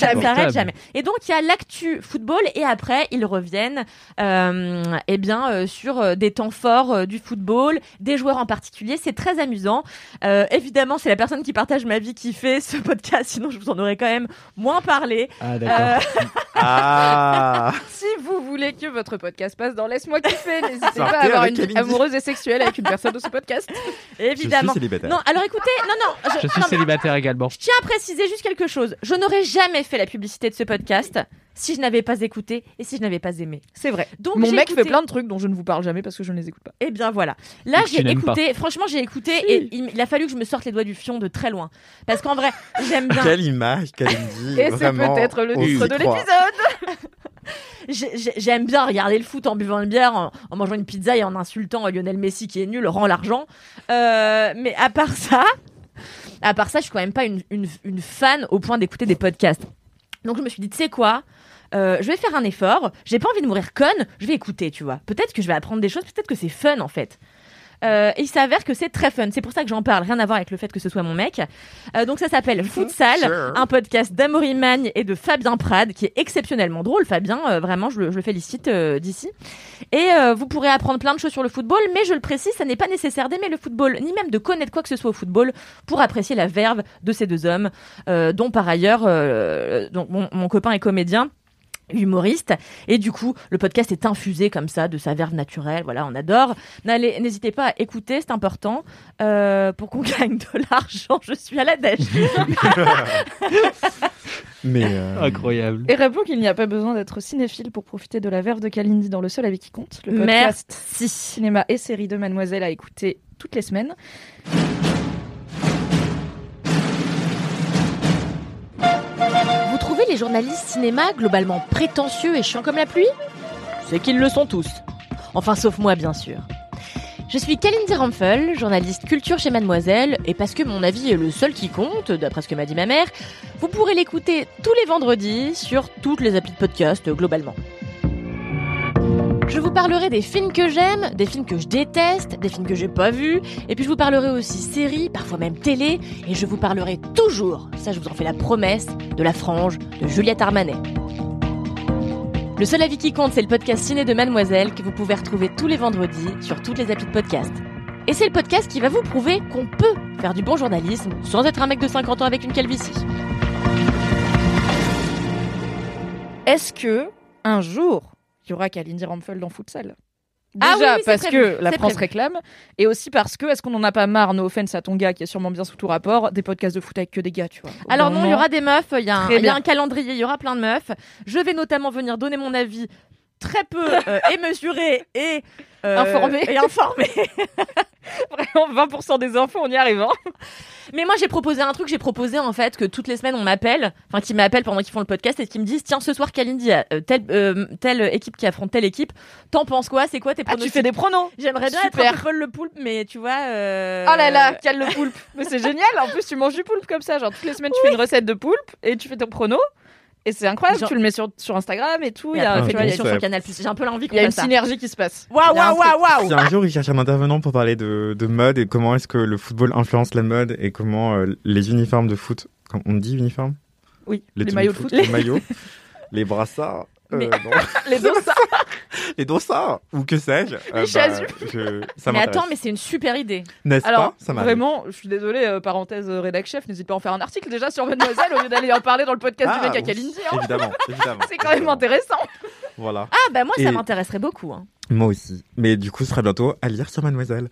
S1: jamais.
S3: Et donc il y a l'actu football et après ils reviennent euh, eh bien euh, sur euh, des temps forts euh, du football, des joueurs en particulier, c'est très amusant. Euh, évidemment, c'est la personne qui partage ma vie qui fait ce podcast, sinon je vous en aurais quand même moins parlé.
S6: Ah, d'accord.
S3: Euh,
S4: Ah
S1: Si vous voulez que votre podcast passe dans Laisse-moi kiffer, n'hésitez pas à avoir une. Amoureuse et sexuelle avec une personne de ce podcast.
S3: évidemment.
S4: célibataire.
S3: Non, alors écoutez, non non,
S6: Je suis
S3: non, mais-
S6: célibataire également.
S3: Je tiens à préciser juste quelque chose. Je n'aurais jamais fait la publicité de ce podcast si je n'avais pas écouté et si je n'avais pas aimé.
S1: C'est vrai.
S3: Donc
S1: Mon mec
S3: écouté-
S1: fait plein de trucs dont je ne vous parle jamais parce que je ne les écoute pas.
S3: Eh bien voilà. Là j'ai écouté, franchement j'ai écouté et il, il a fallu que je me sorte les doigts du fion de très loin. Parce qu'en vrai, j'aime bien.
S4: Quelle image, Kalindi.
S1: Et c'est peut-être le titre de l'épisode.
S3: J'ai- j'ai- J'aime bien regarder le foot en buvant une bière, en, mangeant une pizza et en insultant Lionel Messi qui est nul, rend l'argent. Euh, mais à part ça, à part ça, je suis quand même pas une fan au point d'écouter des podcasts. Donc je me suis dit, tu sais quoi Euh, je vais faire un effort, j'ai pas envie de mourir conne, je vais écouter, tu vois. Peut-être que je vais apprendre des choses, peut-être que c'est fun en fait. Euh, et il s'avère que c'est très fun. C'est pour ça que j'en parle. Rien à voir avec le fait que ce soit mon mec. Euh, donc ça s'appelle Futsal,
S4: Sure.
S3: un podcast d'Amaury Magne et de Fabien Prade, qui est exceptionnellement drôle. Fabien, euh, vraiment, je le, je le félicite d'ici. Et vous pourrez apprendre plein de choses sur le football, mais je le précise, ça n'est pas nécessaire d'aimer le football, ni même de connaître quoi que ce soit au football pour apprécier la verve de ces deux hommes, dont par ailleurs, donc mon, mon copain est comédien humoriste et du coup le podcast est infusé comme ça de sa verve naturelle voilà on adore N'allez- n'hésitez pas à écouter c'est important euh, pour qu'on gagne de l'argent je suis à la dèche
S4: Mais euh,
S6: Incroyable.
S1: Et rappelons qu'il n'y a pas besoin d'être cinéphile pour profiter de la verve de Kalindi dans Le Seul avec qui compte, le
S3: Merci.
S1: podcast cinéma et série de Mademoiselle à écouter toutes les semaines.
S3: Les journalistes cinéma globalement prétentieux et chiants comme la pluie C'est qu'ils le sont tous. Enfin, sauf moi, bien sûr. Je suis Kalindi Ramphel, journaliste culture chez Mademoiselle, et parce que mon avis est le seul qui compte, d'après ce que m'a dit ma mère, vous pourrez l'écouter tous les vendredis sur toutes les applis de podcast, globalement. Je vous parlerai des films que j'aime, des films que je déteste, des films que j'ai pas vus, et puis je vous parlerai aussi séries, parfois même télé, et je vous parlerai toujours, ça je vous en fais la promesse, de la frange de Juliette Armanet. Le seul avis qui compte, c'est le podcast ciné de Mademoiselle que vous pouvez retrouver tous les vendredis sur toutes les applis de podcast. Et c'est le podcast qui va vous prouver qu'on peut faire du bon journalisme sans être un mec de 50 ans avec une calvitie.
S1: Est-ce que un jour il y aura Kalindi Ramphel dans Futsal Déjà
S3: Ah oui,
S1: parce que la France
S3: prévu.
S1: réclame, et aussi parce que est-ce qu'on en a pas marre, no offense à ton gars qui est sûrement bien sous tout rapport, des podcasts de foot avec que des gars, tu vois.
S3: Alors non, il y aura des meufs, il y, a un- y a un calendrier, il y aura plein de meufs. Je vais notamment venir donner mon avis très peu euh, et mesuré et euh,
S1: Informé.
S3: et informé.
S1: Vraiment, 20% des infos, on y arrive. hein.
S3: Mais moi, j'ai proposé un truc. J'ai proposé en fait que toutes les semaines, on m'appelle, enfin, qu'ils m'appellent pendant qu'ils font le podcast et qu'ils me disent Tiens, ce soir, Kalindi, euh, telle, euh, telle équipe qui affronte telle équipe. T'en penses quoi? C'est quoi tes
S1: Ah, tu fais des pronos
S3: J'aimerais bien
S1: Super.
S3: être un Paul le poulpe, mais tu vois. euh,
S1: Oh là là, quel le poulpe Mais c'est génial, en plus tu manges du poulpe comme ça, genre toutes les semaines tu fais une recette de poulpe et tu fais ton prono. Et c'est incroyable,
S3: Genre-
S1: tu le mets sur, sur Instagram et tout, il y a, tu vois, il y a-
S3: sur Canal J'ai un peu l'envie
S1: il
S3: qu'on
S1: y a une
S3: ça.
S1: synergie qui se passe.
S3: Waouh,
S1: Il y a un
S3: waouh,
S1: truc.
S3: waouh,
S4: Si
S3: waouh
S4: un jour il cherche un intervenant pour parler de, de mode et comment est-ce que le football influence la mode et comment euh, les uniformes de foot, comme on dit uniformes
S1: Oui, les, maillots de foot.
S4: les maillots, les brassards, euh,
S1: Mais- les dossards.
S4: Les dossards ou que sais-je. euh,
S1: Les chasubles.
S4: je- ça
S3: Mais attends, mais c'est une super idée.
S4: N'est-ce
S1: Alors,
S4: pas? Ça
S1: vraiment, je suis désolée, euh, parenthèse euh, rédac chef, n'hésite pas à en faire un article déjà sur Mademoiselle au lieu d'aller en parler dans le podcast
S4: Ah,
S1: du mec à Kalindi. hein.
S4: Évidemment, évidemment.
S1: C'est quand même intéressant.
S4: Voilà.
S3: Ah, bah moi, ça m'intéresserait beaucoup. hein.
S4: Moi aussi. Mais du coup, ce sera bientôt à lire sur Mademoiselle.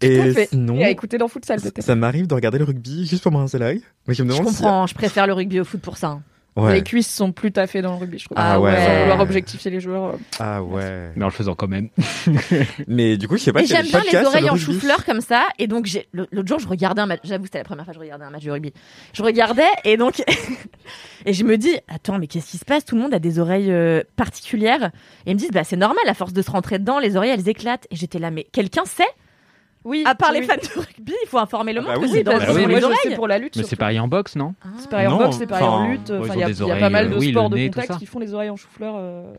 S1: Tout
S4: et
S1: fait.
S4: sinon,
S1: Et à écouter dans Futsal peut-être.
S4: ça m'arrive de regarder le rugby juste pour me rincer l'œil. Mais je me
S3: Je
S4: si-
S3: comprends, je préfère le rugby au foot pour ça. hein.
S4: Ouais.
S1: Les cuisses sont plus taffées dans le rugby, je trouve.
S4: Ah ouais.
S1: Sans vouloir objectifier les joueurs. euh.
S4: Ah ouais.
S6: Mais en le faisant quand même.
S4: Mais du coup, je sais pas
S3: Et
S4: y a
S3: j'aime
S4: des
S3: bien les
S4: podcasts sur
S3: oreilles
S4: le
S3: en
S4: rugby.
S3: chou-fleur comme ça. Et donc, j'ai- le- l'autre jour, je regardais un match. J'avoue, c'était la première fois que je regardais un match de rugby. Je regardais et donc. et je me dis, attends, mais qu'est-ce qui se passe? Tout le monde a des oreilles euh, particulières. Et ils me disent, bah, c'est normal, à force de se rentrer dedans, les oreilles, elles éclatent. Et j'étais là, mais quelqu'un sait?
S1: Oui.
S3: À part les fans de rugby, il faut informer le
S4: Ah
S3: monde
S4: bah
S3: que
S4: oui,
S3: c'est
S6: oui,
S3: les
S1: je
S3: oreilles.
S1: pour la lutte.
S6: Mais c'est pareil en boxe, non
S1: C'est pareil en boxe, c'est pareil en lutte. il y, a- y pas mal de
S6: oui,
S1: sports de contact qui font les oreilles en chou-fleur. euh,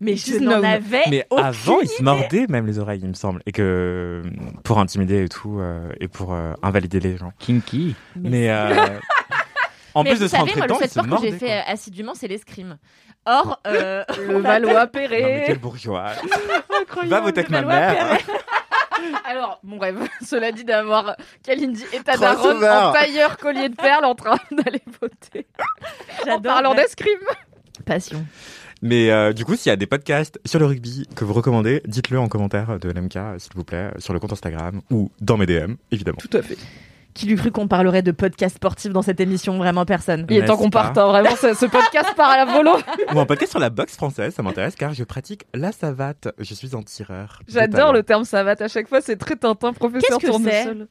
S3: Mais je
S1: 19.
S3: n'en avais
S4: Mais
S3: aucune
S4: avant, ils se mordaient même les oreilles, il me semble. Et que pour intimider et tout, euh, et pour euh, invalider les gens.
S6: Kinky.
S4: Mais, euh, en
S3: Mais
S4: plus
S3: vous
S4: de se
S3: savez, moi, le
S4: dedans,
S3: seul
S4: ils se
S3: sport que j'ai fait
S4: quoi.
S3: euh, assidûment, c'est l'escrime. Or, euh,
S1: Le
S3: on a-
S1: Valois
S4: Non, mais
S1: Perret.
S4: quel bourgeois. Va voter avec ma mère.
S1: Alors, mon rêve, cela dit d'avoir Kalindi et ta
S4: Trop
S1: daronne
S4: sauveur.
S1: en tailleur collier de perles en train d'aller voter. En
S3: J'adore.
S1: parlant d'escrime.
S3: Passion.
S4: Mais euh, du coup, s'il y a des podcasts sur le rugby que vous recommandez, dites-le en commentaire de l'MK, s'il vous plaît, sur le compte Instagram ou dans mes DM, évidemment.
S1: Tout à fait.
S3: Qui lui cru qu'on parlerait de podcast sportif dans cette émission? Vraiment personne.
S1: Il est temps qu'on parte, hein, vraiment, ce, ce podcast part à la volo.
S4: ou un podcast sur la boxe française, ça m'intéresse car je pratique la savate. Je suis un tireur.
S1: J'adore le terme savate, à chaque fois c'est très Tintin, professeur
S3: Qu'est-ce que
S1: tournesol.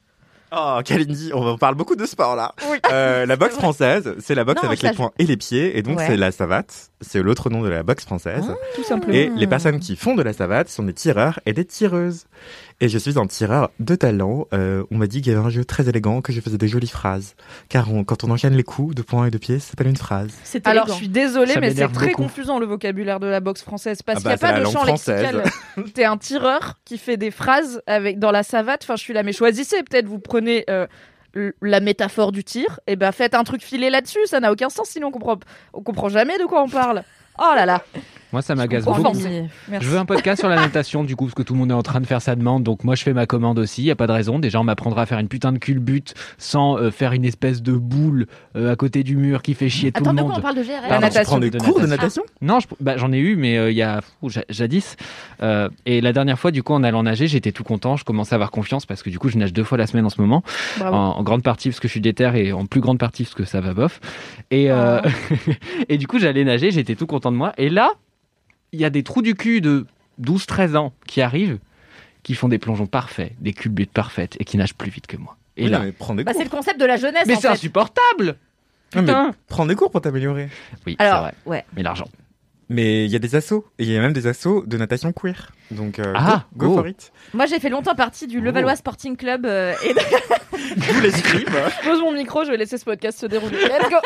S4: Oh, Kalindi, on parle beaucoup de sport là.
S1: Oui.
S4: Euh, la boxe française, c'est la boxe
S3: Non,
S4: avec les
S3: je-
S4: poings et les pieds, et donc
S3: Ouais.
S4: c'est la savate. C'est l'autre nom de la boxe française.
S1: Tout simplement.
S4: Et les personnes qui font de la savate sont des tireurs et des tireuses. Et je suis un tireur de talent. Euh, on m'a dit qu'il y avait un jeu très élégant, que je faisais des jolies phrases. Car on- quand on enchaîne les coups de poing et de pied, ça s'appelle une phrase.
S3: C'est
S1: Alors,
S3: élégant.
S1: je suis désolée,
S6: Ça
S1: mais c'est très
S6: beaucoup.
S1: confusant le vocabulaire de la boxe française parce
S4: Ah
S1: qu'il n'y a
S4: bah,
S1: pas
S4: la
S1: de champ
S4: française.
S1: lexical. T'es un tireur qui fait des phrases avec dans la savate. Enfin, je suis là, mais choisissez. Peut-être vous prenez euh, la métaphore du tir. Et ben, faites un truc filé là-dessus. Ça n'a aucun sens. Sinon, on comprend jamais de quoi on parle. Oh là là.
S6: Moi, ça m'agace beaucoup. Je veux un podcast sur la natation, du coup, parce que tout le monde est en train de faire sa demande. Donc, moi, je fais ma commande aussi. Y a pas de raison. Déjà, on m'apprendra à faire une putain de culbute sans euh, faire une espèce de boule euh, à côté du mur qui fait chier tout
S3: Attends,
S6: le
S3: de
S6: monde.
S3: quoi on parle de GRL
S1: La
S4: Pardon,
S1: natation.
S4: Tu prends des
S6: De
S4: cours de
S6: natation. Non, je- bah, j'en ai eu, mais euh, il y a fou, jadis. Euh, et la dernière fois, du coup, en allant nager, j'étais tout content. Je commençais à avoir confiance parce que du coup, je nage deux fois la semaine en ce moment. En, en grande partie parce que je suis déter et en plus grande partie parce que ça va bof. Et, euh, et du coup, j'allais nager, j'étais tout content de moi. Et là, il y a des trous du cul de 12-13 ans qui arrivent, qui font des plongeons parfaits, des culbutes parfaites et qui nagent plus vite que moi. Et
S4: Oui,
S6: là,
S4: non, mais prends des
S3: Bah,
S4: cours.
S3: c'est le concept de la jeunesse.
S6: mais
S3: en
S6: c'est
S3: fait.
S6: insupportable
S4: Ouais, mais prends des cours pour t'améliorer.
S6: Oui, c'est
S3: Alors,
S6: vrai.
S3: ouais.
S6: Mais l'argent.
S4: Mais il y a des assos. Et il y a même des assos de natation queer. Donc, euh,
S6: Ah,
S4: go, go
S6: go.
S4: for it.
S3: Moi, j'ai fait longtemps partie du Levallois Sporting Club euh, et,
S4: Vous l'escrime.
S1: Je pose mon micro. Je vais laisser ce podcast se dérouler. Let's go.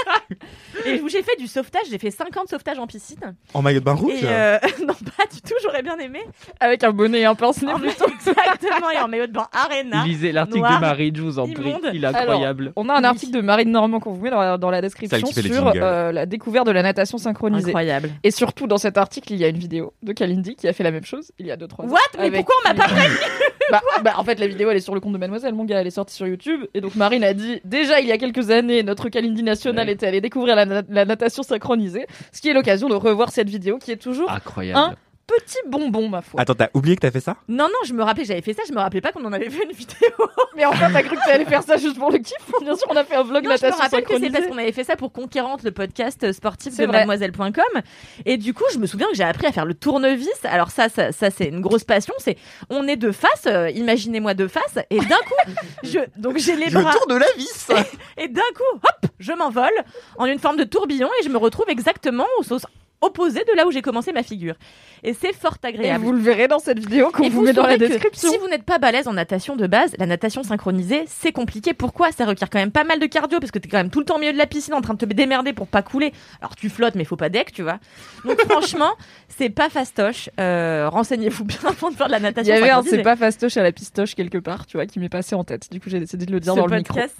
S3: et où j'ai fait du sauvetage. J'ai fait 50 sauvetages en piscine.
S4: En maillot de bain rouge.
S3: Euh, non, pas du tout. J'aurais bien aimé.
S1: Avec un bonnet et un pince-nez
S3: En
S1: plutôt.
S3: Exactement. Et en maillot de bain Arena.
S6: Lisez l'article de Marine, je vous en prie. Il est incroyable.
S1: On a un article de Marine Normand qu'on vous met dans la, dans la description sur euh, la découverte de la natation synchronisée.
S3: Incroyable.
S1: Et surtout, dans cet article, il y a une vidéo de Kalindi qui a fait la même chose il y a 2-3 ans.
S3: What? Mais
S1: Avec
S3: pourquoi on m'a pas prévenu?
S1: Bah, bah, en fait, la vidéo, elle est sur le compte de Mademoiselle, mon gars, elle est sortie sur YouTube. Et donc, Marine a dit déjà, il y a quelques années, notre Kalindi nationale était allée découvrir la, na- la natation synchronisée. Ce qui est l'occasion de revoir cette vidéo qui est toujours
S6: Incroyable.
S1: Petit bonbon, ma foi.
S4: Attends, t'as oublié que t'as fait ça?
S3: Non, non, je me rappelais que j'avais fait ça, je me rappelais pas qu'on en avait fait une vidéo.
S1: Mais enfin, t'as cru que t'allais faire ça juste pour le kiff Bien sûr, on a fait un vlog
S3: Non, je me rappelle que c'est parce qu'on avait fait ça pour Conquérante, le podcast sportif
S1: C'est
S3: de mademoiselle.com. Et du coup, je me souviens que j'ai appris à faire le tournevis. Alors ça, ça, ça, c'est une grosse passion. C'est, on est de face, euh, imaginez-moi de face, et d'un coup, je, donc j'ai les
S4: Je
S3: bras.
S4: tourne la vis
S3: Et d'un coup, hop, je m'envole en une forme de tourbillon et je me retrouve exactement au sens opposé de là où j'ai commencé ma figure. Et c'est fort
S1: Et
S3: agréable.
S1: vous le verrez dans cette vidéo qu'on
S3: Et
S1: vous met dans la description.
S3: Si vous n'êtes pas balèze en natation de base, la natation synchronisée, c'est compliqué. Pourquoi? Ça requiert quand même pas mal de cardio parce que t'es quand même tout le temps au milieu de la piscine en train de te démerder pour pas couler. Alors tu flottes, mais faut pas deck, tu vois. Donc franchement, c'est pas fastoche. Euh, Renseignez-vous bien avant de faire de la
S1: Il y
S3: natation
S1: avait un
S3: synchronisée.
S1: c'est pas fastoche à la pistoche quelque part, tu vois, qui m'est passé en tête. Du coup, j'ai décidé de le dire
S3: Ce
S1: dans le micro.
S3: podcast,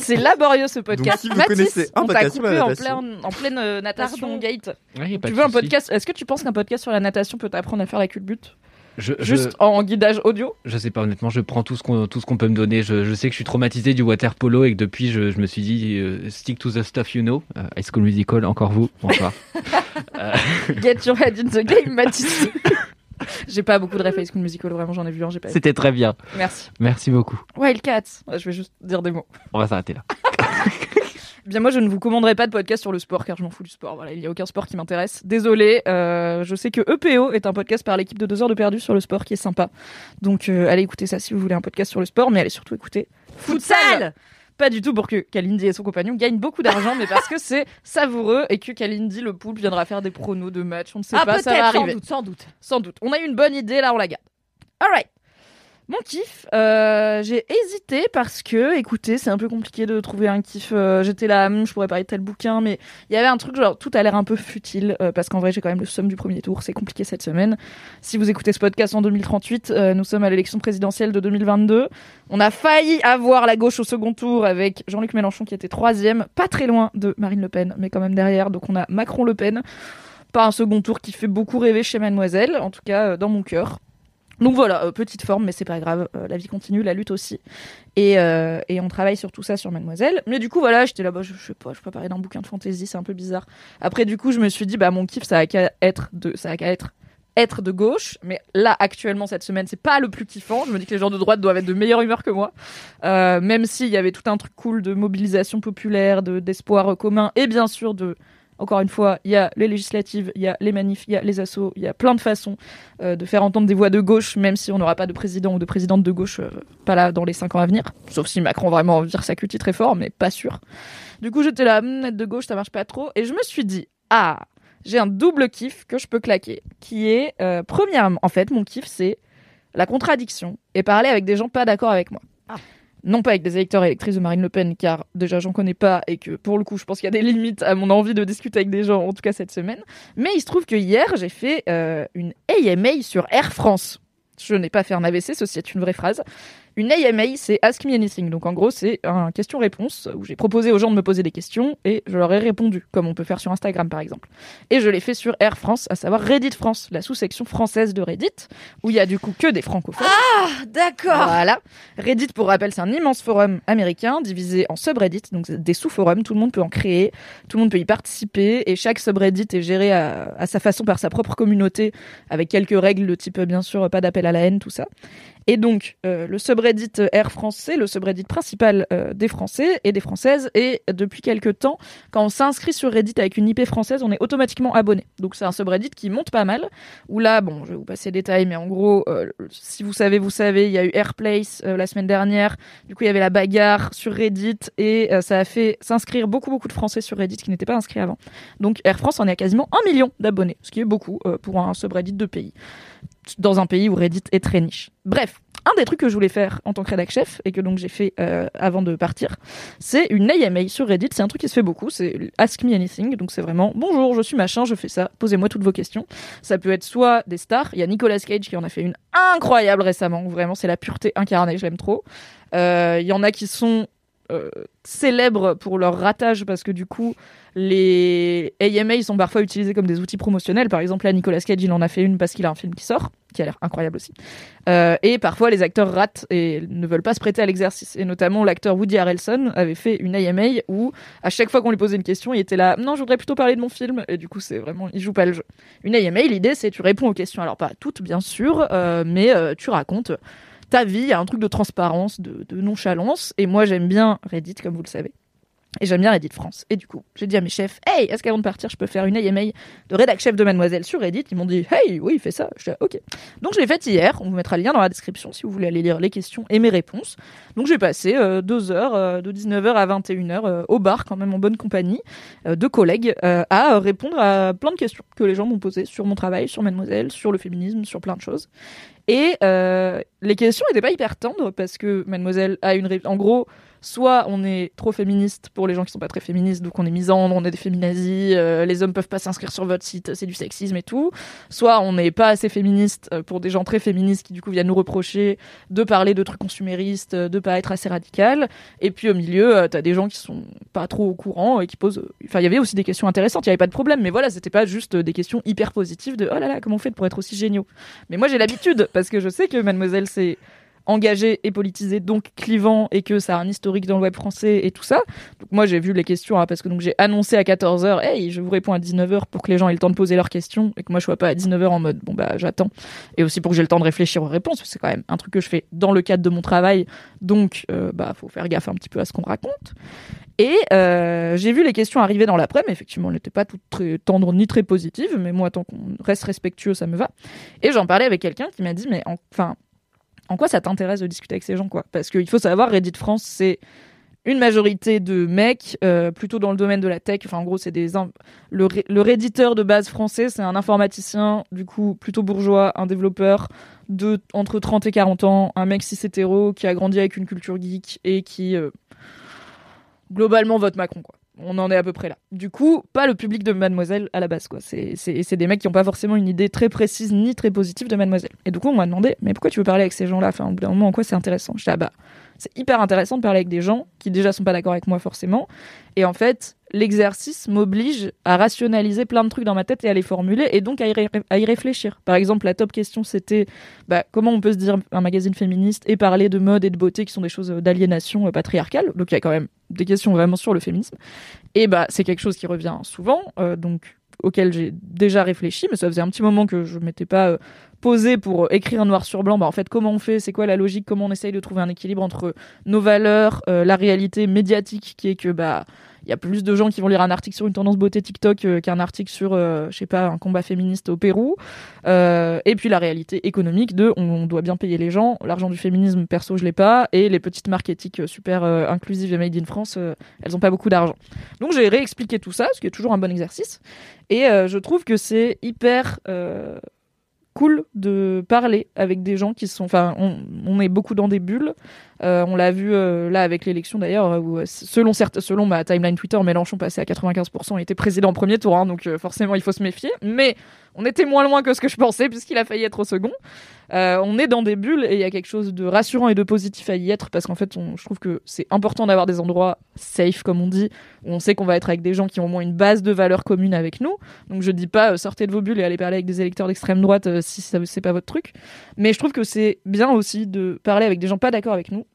S3: c'est
S1: laborieux ce podcast.
S4: si vous
S1: Mathis,
S4: connaissez un
S1: on t'a coupé en, plein- en pleine euh, natation
S3: Pardon.
S1: gate.
S6: Y a pas
S1: Tu
S6: de
S1: veux un podcast Est-ce que tu penses qu'un podcast sur la natation peut t'apprendre à faire la culbute
S6: Je, je-
S1: Juste en guidage audio
S6: Je sais pas honnêtement, je prends tout ce qu'on tout ce qu'on peut me donner. Je, je sais que je suis traumatisé du water polo et que depuis je, je me suis dit euh, stick to the stuff you know. Euh, High School Musical, encore vous, bonsoir. Euh,
S1: Get your head in the game, Mathis. j'ai pas beaucoup de ref High School Musical, vraiment, j'en ai vu un, j'ai pas.
S6: C'était très bien.
S1: Merci.
S6: Merci beaucoup.
S1: Wildcats. Je vais juste dire des mots.
S6: On va s'arrêter là.
S1: Bien, moi, je ne vous commanderai pas de podcast sur le sport car je m'en fous du sport. Voilà, il n'y a aucun sport qui m'intéresse. Désolé, euh, je sais que EPO est un podcast par l'équipe de 2 heures de perdu sur le sport qui est sympa. Donc, euh, allez écouter ça si vous voulez un podcast sur le sport, mais allez surtout écouter Futsal Pas du tout pour que Kalindi et son compagnon gagnent beaucoup d'argent, mais parce que c'est savoureux et que Kalindi, le poulpe, viendra faire des pronos de match. On ne sait
S3: Ah,
S1: pas, ça va
S3: peut-être, sans
S1: arriver.
S3: doute, sans doute.
S1: Sans doute. On a eu une bonne idée, là on la garde. Alright. Mon kiff, euh, j'ai hésité parce que, écoutez, c'est un peu compliqué de trouver un kiff. euh, J'étais là, hum, je pourrais parler de tel bouquin, mais il y avait un truc genre tout a l'air un peu futile euh, parce qu'en vrai j'ai quand même le somme du premier tour. C'est compliqué cette semaine. Si vous écoutez ce podcast en 2038, euh, nous sommes à l'élection présidentielle de 2022. On a failli avoir la gauche au second tour avec Jean-Luc Mélenchon qui était troisième, pas très loin de Marine Le Pen, mais quand même derrière. Donc on a Macron-Le Pen. Pas un second tour qui fait beaucoup rêver chez Mademoiselle, en tout cas dans mon cœur. Donc voilà, euh, petite forme, mais c'est pas grave. euh, la vie continue, la lutte aussi. Et, euh, et on travaille sur tout ça sur Mademoiselle. Mais du coup, voilà, j'étais là-bas, je, je sais pas, je préparais d'un bouquin de fantasy, c'est un peu bizarre. Après, du coup, je me suis dit, bah mon kiff, ça a qu'à être de, ça a qu'à être être de gauche, mais là actuellement cette semaine c'est pas le plus kiffant. Je me dis que les gens de droite doivent être de meilleure humeur que moi, même s'il y avait tout un truc cool de mobilisation populaire, de d'espoir commun et bien sûr de encore une fois, il y a les législatives, il y a les manifs, il y a les assauts, il y a plein de façons euh, de faire entendre des voix de gauche, même si on n'aura pas de président ou de présidente de gauche, euh, pas là dans les cinq ans à venir. Sauf si Macron vraiment vire sa cutie très fort, mais pas sûr. Du coup, j'étais là, hum, être de gauche, ça marche pas trop. Et je me suis dit, ah, j'ai un double kiff que je peux claquer, qui est, euh, premièrement, en fait, mon kiff, c'est la contradiction et parler avec des gens pas d'accord avec moi. Non pas avec des électeurs et électrices de Marine Le Pen, car déjà j'en connais pas et que pour le coup je pense qu'il y a des limites à mon envie de discuter avec des gens, en tout cas cette semaine. Mais il se trouve que hier j'ai fait euh, une AMA sur Air France. Je n'ai pas fait un AVC, ceci est une vraie phrase. Une AMA, c'est Ask Me Anything. Donc en gros, c'est un question-réponse où j'ai proposé aux gens de me poser des questions et je leur ai répondu, comme on peut faire sur Instagram par exemple. Et je l'ai fait sur Air France, à savoir Reddit France, la sous-section française de Reddit, où il y a du coup que des francophones.
S3: Ah, d'accord.
S1: Voilà. Reddit, pour rappel, c'est un immense forum américain divisé en subreddits, donc des sous-forums. Tout le monde peut en créer, tout le monde peut y participer, et chaque subreddit est géré à, à sa façon par sa propre communauté, avec quelques règles de type, bien sûr, pas d'appel à la haine, tout ça. Et donc, euh, le subreddit Air France, le subreddit principal euh, des Français et des Françaises. Et depuis quelques temps, quand on s'inscrit sur Reddit avec une IP française, on est automatiquement abonné. Donc, c'est un subreddit qui monte pas mal. Où là, bon, je vais vous passer les détails, mais en gros, euh, si vous savez, vous savez, il y a eu Airplace euh, la semaine dernière. Du coup, il y avait la bagarre sur Reddit et euh, ça a fait s'inscrire beaucoup, beaucoup de Français sur Reddit qui n'étaient pas inscrits avant. Donc, Air France en est à quasiment un million d'abonnés, ce qui est beaucoup euh, pour un subreddit de pays dans un pays où Reddit est très niche. Bref, un des trucs que je voulais faire en tant que rédac chef et que donc j'ai fait euh, avant de partir, c'est une AMA sur Reddit. C'est un truc qui se fait beaucoup. C'est Ask Me Anything. Donc c'est vraiment bonjour, je suis machin, je fais ça. Posez-moi toutes vos questions. Ça peut être soit des stars. Il y a Nicolas Cage qui en a fait une incroyable récemment. Vraiment, c'est la pureté incarnée. Je l'aime trop. Euh, Il y en a qui sont euh, célèbres pour leur ratage parce que du coup, les AMA sont parfois utilisés comme des outils promotionnels. Par exemple, là, Nicolas Cage, il en a fait une parce qu'il a un film qui sort, qui a l'air incroyable aussi. Euh, et parfois, les acteurs ratent et ne veulent pas se prêter à l'exercice. Et notamment, l'acteur Woody Harrelson avait fait une AMA où, à chaque fois qu'on lui posait une question, il était là, non, je voudrais plutôt parler de mon film. Et du coup, c'est vraiment, il joue pas le jeu. Une AMA, l'idée, c'est tu réponds aux questions. Alors, pas toutes, bien sûr, euh, mais tu racontes ta vie, y a un truc de transparence, de, nonchalance. Et moi, j'aime bien Reddit, comme vous le savez. Et j'aime bien Reddit France. Et du coup, j'ai dit à mes chefs, hey, est-ce qu'avant de partir, je peux faire une AMA de rédac chef de Mademoiselle sur Reddit? Ils m'ont dit, hey, oui, fais ça. Je dis, ok. Donc je l'ai faite hier. On vous mettra le lien dans la description si vous voulez aller lire les questions et mes réponses. Donc j'ai passé euh, deux heures, euh, de 19h à 21h, euh, au bar, quand même en bonne compagnie, de collègues, à répondre à plein de questions que les gens m'ont posées sur mon travail, sur Mademoiselle, sur le féminisme, sur plein de choses. Et euh, les questions n'étaient pas hyper tendres parce que Mademoiselle a une... En gros, soit on est trop féministe pour les gens qui sont pas très féministes, donc on est misandre, on est des féminazis, euh, les hommes peuvent pas s'inscrire sur votre site, c'est du sexisme et tout. Soit on n'est pas assez féministe euh, pour des gens très féministes qui du coup viennent nous reprocher de parler de trucs consuméristes, euh, de pas être assez radical. Et puis au milieu, euh, t'as des gens qui sont pas trop au courant et qui posent. Enfin, il y avait aussi des questions intéressantes, il y avait pas de problème, mais voilà, c'était pas juste des questions hyper positives de oh là là, comment on fait pour être aussi géniaux? Mais moi j'ai l'habitude parce que je sais que Mademoiselle c'est engagé et politisé, donc clivant, et que ça a un historique dans le web français et tout ça. Donc moi j'ai vu les questions, hein, parce que j'ai annoncé à 14h, hey, je vous réponds à 19h pour que les gens aient le temps de poser leurs questions, et que moi je sois pas à 19h en mode, bon bah j'attends. Et aussi pour que j'ai le temps de réfléchir aux réponses, parce que c'est quand même un truc que je fais dans le cadre de mon travail, donc euh, bah faut faire gaffe un petit peu à ce qu'on raconte. Et euh, j'ai vu les questions arriver dans l'après-midi, effectivement elles n'étaient pas toutes très tendres ni très positives, mais moi tant qu'on reste respectueux ça me va. Et j'en parlais avec quelqu'un qui m'a dit, mais enfin en quoi ça t'intéresse de discuter avec ces gens quoi? Parce qu'il faut savoir, Reddit France, c'est une majorité de mecs, euh, plutôt dans le domaine de la tech. Enfin, en gros, c'est des le, le redditeur de base français, c'est un informaticien, du coup plutôt bourgeois, un développeur de entre 30 et 40 ans, un mec cis hétéro qui a grandi avec une culture geek et qui euh, globalement vote Macron quoi. On en est à peu près là. Du coup, pas le public de Mademoiselle à la base, quoi. C'est, des mecs qui n'ont pas forcément une idée très précise ni très positive de Mademoiselle. Et du coup, on m'a demandé, mais pourquoi tu veux parler avec ces gens-là? Enfin, au bout d'un moment, en quoi c'est intéressant? Je dis, ah bah, c'est hyper intéressant de parler avec des gens qui déjà sont pas d'accord avec moi forcément. Et en fait, l'exercice m'oblige à rationaliser plein de trucs dans ma tête et à les formuler et donc à y, réfléchir. Par exemple, la top question c'était bah, comment on peut se dire un magazine féministe et parler de mode et de beauté qui sont des choses d'aliénation euh, patriarcale. Donc il y a quand même des questions vraiment sur le féminisme. Et bah c'est quelque chose qui revient souvent, euh, donc auquel j'ai déjà réfléchi, mais ça faisait un petit moment que je m'étais pas euh, posé pour euh, écrire noir sur blanc. Bah, en fait, comment on fait C'est quoi la logique Comment on essaye de trouver un équilibre entre nos valeurs, euh, la réalité médiatique, qui est que bah il y a plus de gens qui vont lire un article sur une tendance beauté TikTok euh, qu'un article sur, euh, je sais pas, un combat féministe au Pérou. Euh, et puis la réalité économique de, on, doit bien payer les gens. L'argent du féminisme, perso, je l'ai pas. Et les petites marques éthiques super inclusives et made in France, elles ont pas beaucoup d'argent. Donc j'ai réexpliqué tout ça, ce qui est toujours un bon exercice. Et je trouve que c'est hyper cool de parler avec des gens qui sont. Enfin, on, est beaucoup dans des bulles. Euh, on l'a vu euh, là avec l'élection d'ailleurs, où euh, selon, certes, selon ma timeline Twitter, Mélenchon passait à 95% et était président au premier tour, hein, donc forcément il faut se méfier. Mais on était moins loin que ce que je pensais, puisqu'il a failli être au second. Euh, on est dans des bulles et il y a quelque chose de rassurant et de positif à y être, parce qu'en fait, on- je trouve que c'est important d'avoir des endroits safe, comme on dit, où on sait qu'on va être avec des gens qui ont au moins une base de valeurs communes avec nous. Donc je dis pas euh, sortez de vos bulles et allez parler avec des électeurs d'extrême droite euh, si ça c'est pas votre truc. Mais je trouve que c'est bien aussi de parler avec des gens pas d'accord avec nous.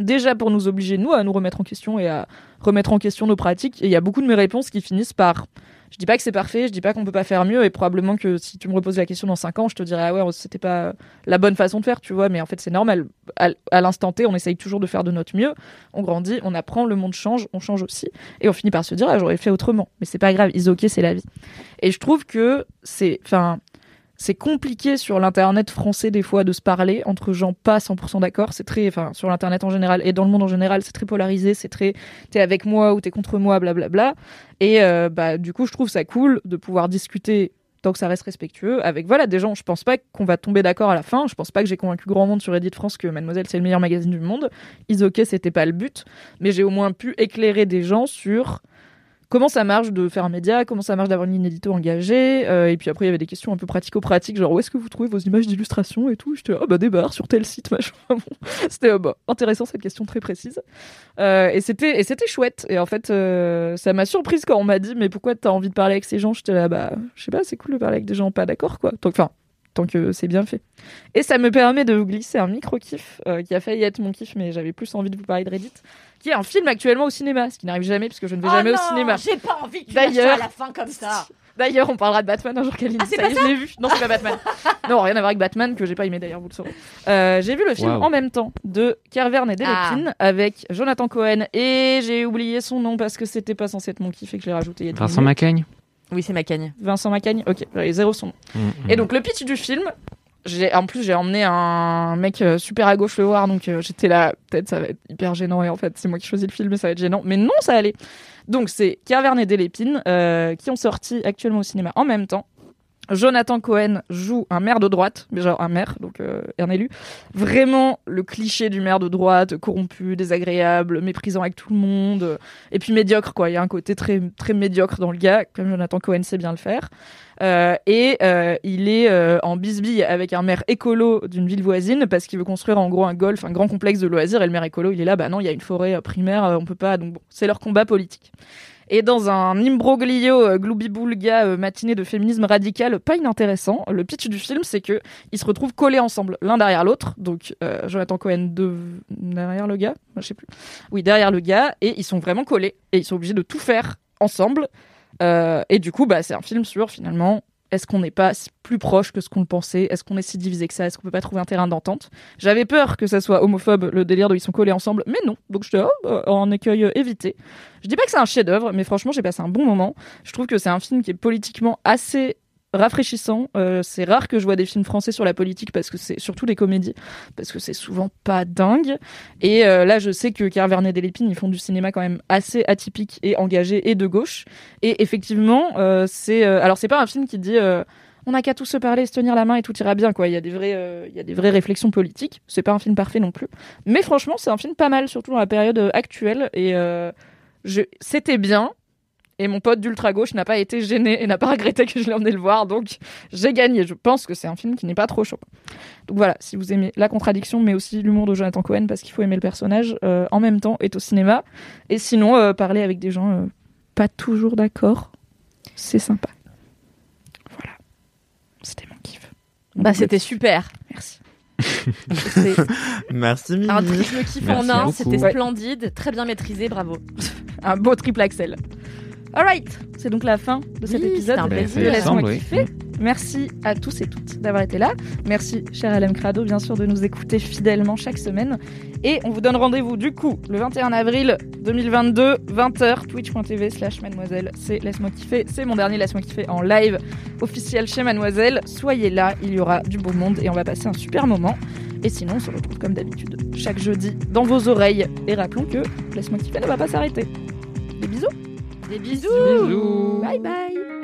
S1: Déjà pour nous obliger, nous, à nous remettre en question et à remettre en question nos pratiques. Et il y a beaucoup de mes réponses qui finissent par je dis pas que c'est parfait, je dis pas qu'on peut pas faire mieux, et probablement que si tu me reposes la question dans 5 ans, je te dirais ah ouais, c'était pas la bonne façon de faire, tu vois, mais en fait c'est normal. À, l'instant T, on essaye toujours de faire de notre mieux, on grandit, on apprend, le monde change, on change aussi, et on finit par se dire ah j'aurais fait autrement, mais c'est pas grave, is ok, c'est la vie. Et je trouve que c'est, enfin, c'est compliqué sur l'internet français des fois de se parler entre gens pas 100% d'accord. C'est très, enfin, sur l'internet en général et dans le monde en général, c'est très polarisé. C'est très, t'es avec moi ou t'es contre moi, blablabla. Et euh, bah, du coup, je trouve ça cool de pouvoir discuter tant que ça reste respectueux avec voilà des gens. Je pense pas qu'on va tomber d'accord à la fin. Je pense pas que j'ai convaincu grand monde sur Reddit France que Mademoiselle c'est le meilleur magazine du monde. Is ok, c'était pas le but, mais j'ai au moins pu éclairer des gens sur comment ça marche de faire un média, comment ça marche d'avoir une ligne édito engagée. euh, et puis après, il y avait des questions un peu pratico-pratiques, genre où est-ce que vous trouvez vos images d'illustration et tout. J'étais, ah bah des sur tel site, machin. C'était euh, bah, intéressant cette question très précise. Euh, et c'était et c'était chouette. Et en fait, ça m'a surprise quand on m'a dit, mais pourquoi t'as envie de parler avec ces gens? J'étais là, bah, je sais pas, c'est cool de parler avec des gens pas d'accord, quoi. Enfin, tant que c'est bien fait. Et ça me permet de vous glisser un micro-kiff euh, qui a failli être mon kiff, mais j'avais plus envie de vous parler de Reddit, qui est un film actuellement au cinéma, ce qui n'arrive jamais parce que je ne vais
S3: Oh
S1: jamais
S3: non,
S1: au cinéma.
S3: J'ai pas envie que tu ça à la fin comme ça.
S1: D'ailleurs, on parlera de Batman un jour, Kaline.
S3: Ah,
S1: ça
S3: pas
S1: y est, je l'ai vu. Non, c'est pas Batman. non, rien à voir avec Batman, que j'ai pas aimé d'ailleurs, vous le saurez. Euh, j'ai vu le film en même temps de Kervern et Delepin avec Jonathan Cohen et j'ai oublié son nom parce que c'était pas censé être mon kiff et que je l'ai rajouté il y a dix
S6: Vincent
S1: minutes.
S3: Oui, c'est Macagne.
S1: Vincent Macagne Ok, j'avais zéro son nom.
S6: Mm,
S1: Et donc, le pitch du film, j'ai, en plus, j'ai emmené un mec euh, super à gauche le voir, donc euh, j'étais là, peut-être ça va être hyper gênant, et en fait, c'est moi qui choisis le film, et ça va être gênant. Mais non, ça allait. Donc, c'est Kervern et Delépine euh, qui ont sorti actuellement au cinéma en même temps. Jonathan Cohen joue un maire de droite, mais genre un maire, donc euh, un élu. Vraiment le cliché du maire de droite, corrompu, désagréable, méprisant avec tout le monde, et puis médiocre quoi. Il y a un côté très très médiocre dans le gars, comme Jonathan Cohen sait bien le faire. Euh, et euh, il est euh, en bisbille avec un maire écolo d'une ville voisine parce qu'il veut construire en gros un golf, un grand complexe de loisirs. Et le maire écolo, il est là, bah non, il y a une forêt euh, primaire, euh, on peut pas. Donc bon, c'est leur combat politique. Et dans un imbroglio euh, gloubi-boulga euh, matinée de féminisme radical pas inintéressant, le pitch du film, c'est que ils se retrouvent collés ensemble, l'un derrière l'autre. Donc euh, Jonathan Cohen de... derrière le gars, je sais plus. Oui, derrière le gars, et ils sont vraiment collés et ils sont obligés de tout faire ensemble. Euh, et du coup, bah, c'est un film sur finalement. Est-ce qu'on n'est pas plus proche que ce qu'on le pensait? Est-ce qu'on est si divisé que ça? Est-ce qu'on peut pas trouver un terrain d'entente? J'avais peur que ça soit homophobe, le délire de ils sont collés ensemble, mais non. Donc je oh, bah, en écueil euh, évité. Je dis pas que c'est un chef-d'œuvre, mais franchement, j'ai passé un bon moment. Je trouve que c'est un film qui est politiquement assez rafraîchissant. Euh, c'est rare que je vois des films français sur la politique parce que c'est surtout des comédies, parce que c'est souvent pas dingue. Et euh, là, je sais que Carvernet et Delépine, ils font du cinéma quand même assez atypique et engagé et de gauche. Et effectivement, euh, c'est euh, alors c'est pas un film qui dit on n'a qu'à tous se parler, se tenir la main et tout ira bien quoi. Il y a des vrais, il y a des vraies réflexions politiques. C'est pas un film parfait non plus, mais franchement, c'est un film pas mal, surtout dans la période actuelle. Et c'était bien. Et mon pote d'ultra gauche n'a pas été gêné et n'a pas regretté que je l'ai emmené le voir, donc j'ai gagné. Je pense que c'est un film qui n'est pas trop chaud. Donc voilà, si vous aimez la contradiction, mais aussi l'humour de Jonathan Cohen, parce qu'il faut aimer le personnage, euh, en même temps est au cinéma. Et sinon, euh, parler avec des gens euh, pas toujours d'accord, c'est sympa. Voilà, c'était mon kiff.
S3: Bah, c'était super.
S1: Merci.
S4: Merci Mimi.
S3: Un triple kiff en
S1: Merci
S3: un,
S1: beaucoup.
S3: c'était splendide, très bien maîtrisé, bravo.
S1: Un beau triple axel. Alright, c'est donc la fin de cet
S3: Oui,
S1: épisode de
S3: plaisir.
S1: Laisse-moi
S6: Semble, oui.
S1: kiffer. Merci à tous et toutes d'avoir été là. Merci, cher LM Crado, bien sûr, de nous écouter fidèlement chaque semaine. Et on vous donne rendez-vous du coup le 21 avril 2022, 20h, twitch.tv slash mademoiselle. C'est Laisse-moi kiffer. C'est mon dernier Laisse-moi kiffer en live officiel chez mademoiselle. Soyez là, il y aura du beau monde et on va passer un super moment. Et sinon, on se retrouve comme d'habitude chaque jeudi dans vos oreilles. Et rappelons que Laisse-moi kiffer ne va pas s'arrêter. Des bisous.
S3: Des bisous.
S6: Bisous.
S1: Bye bye.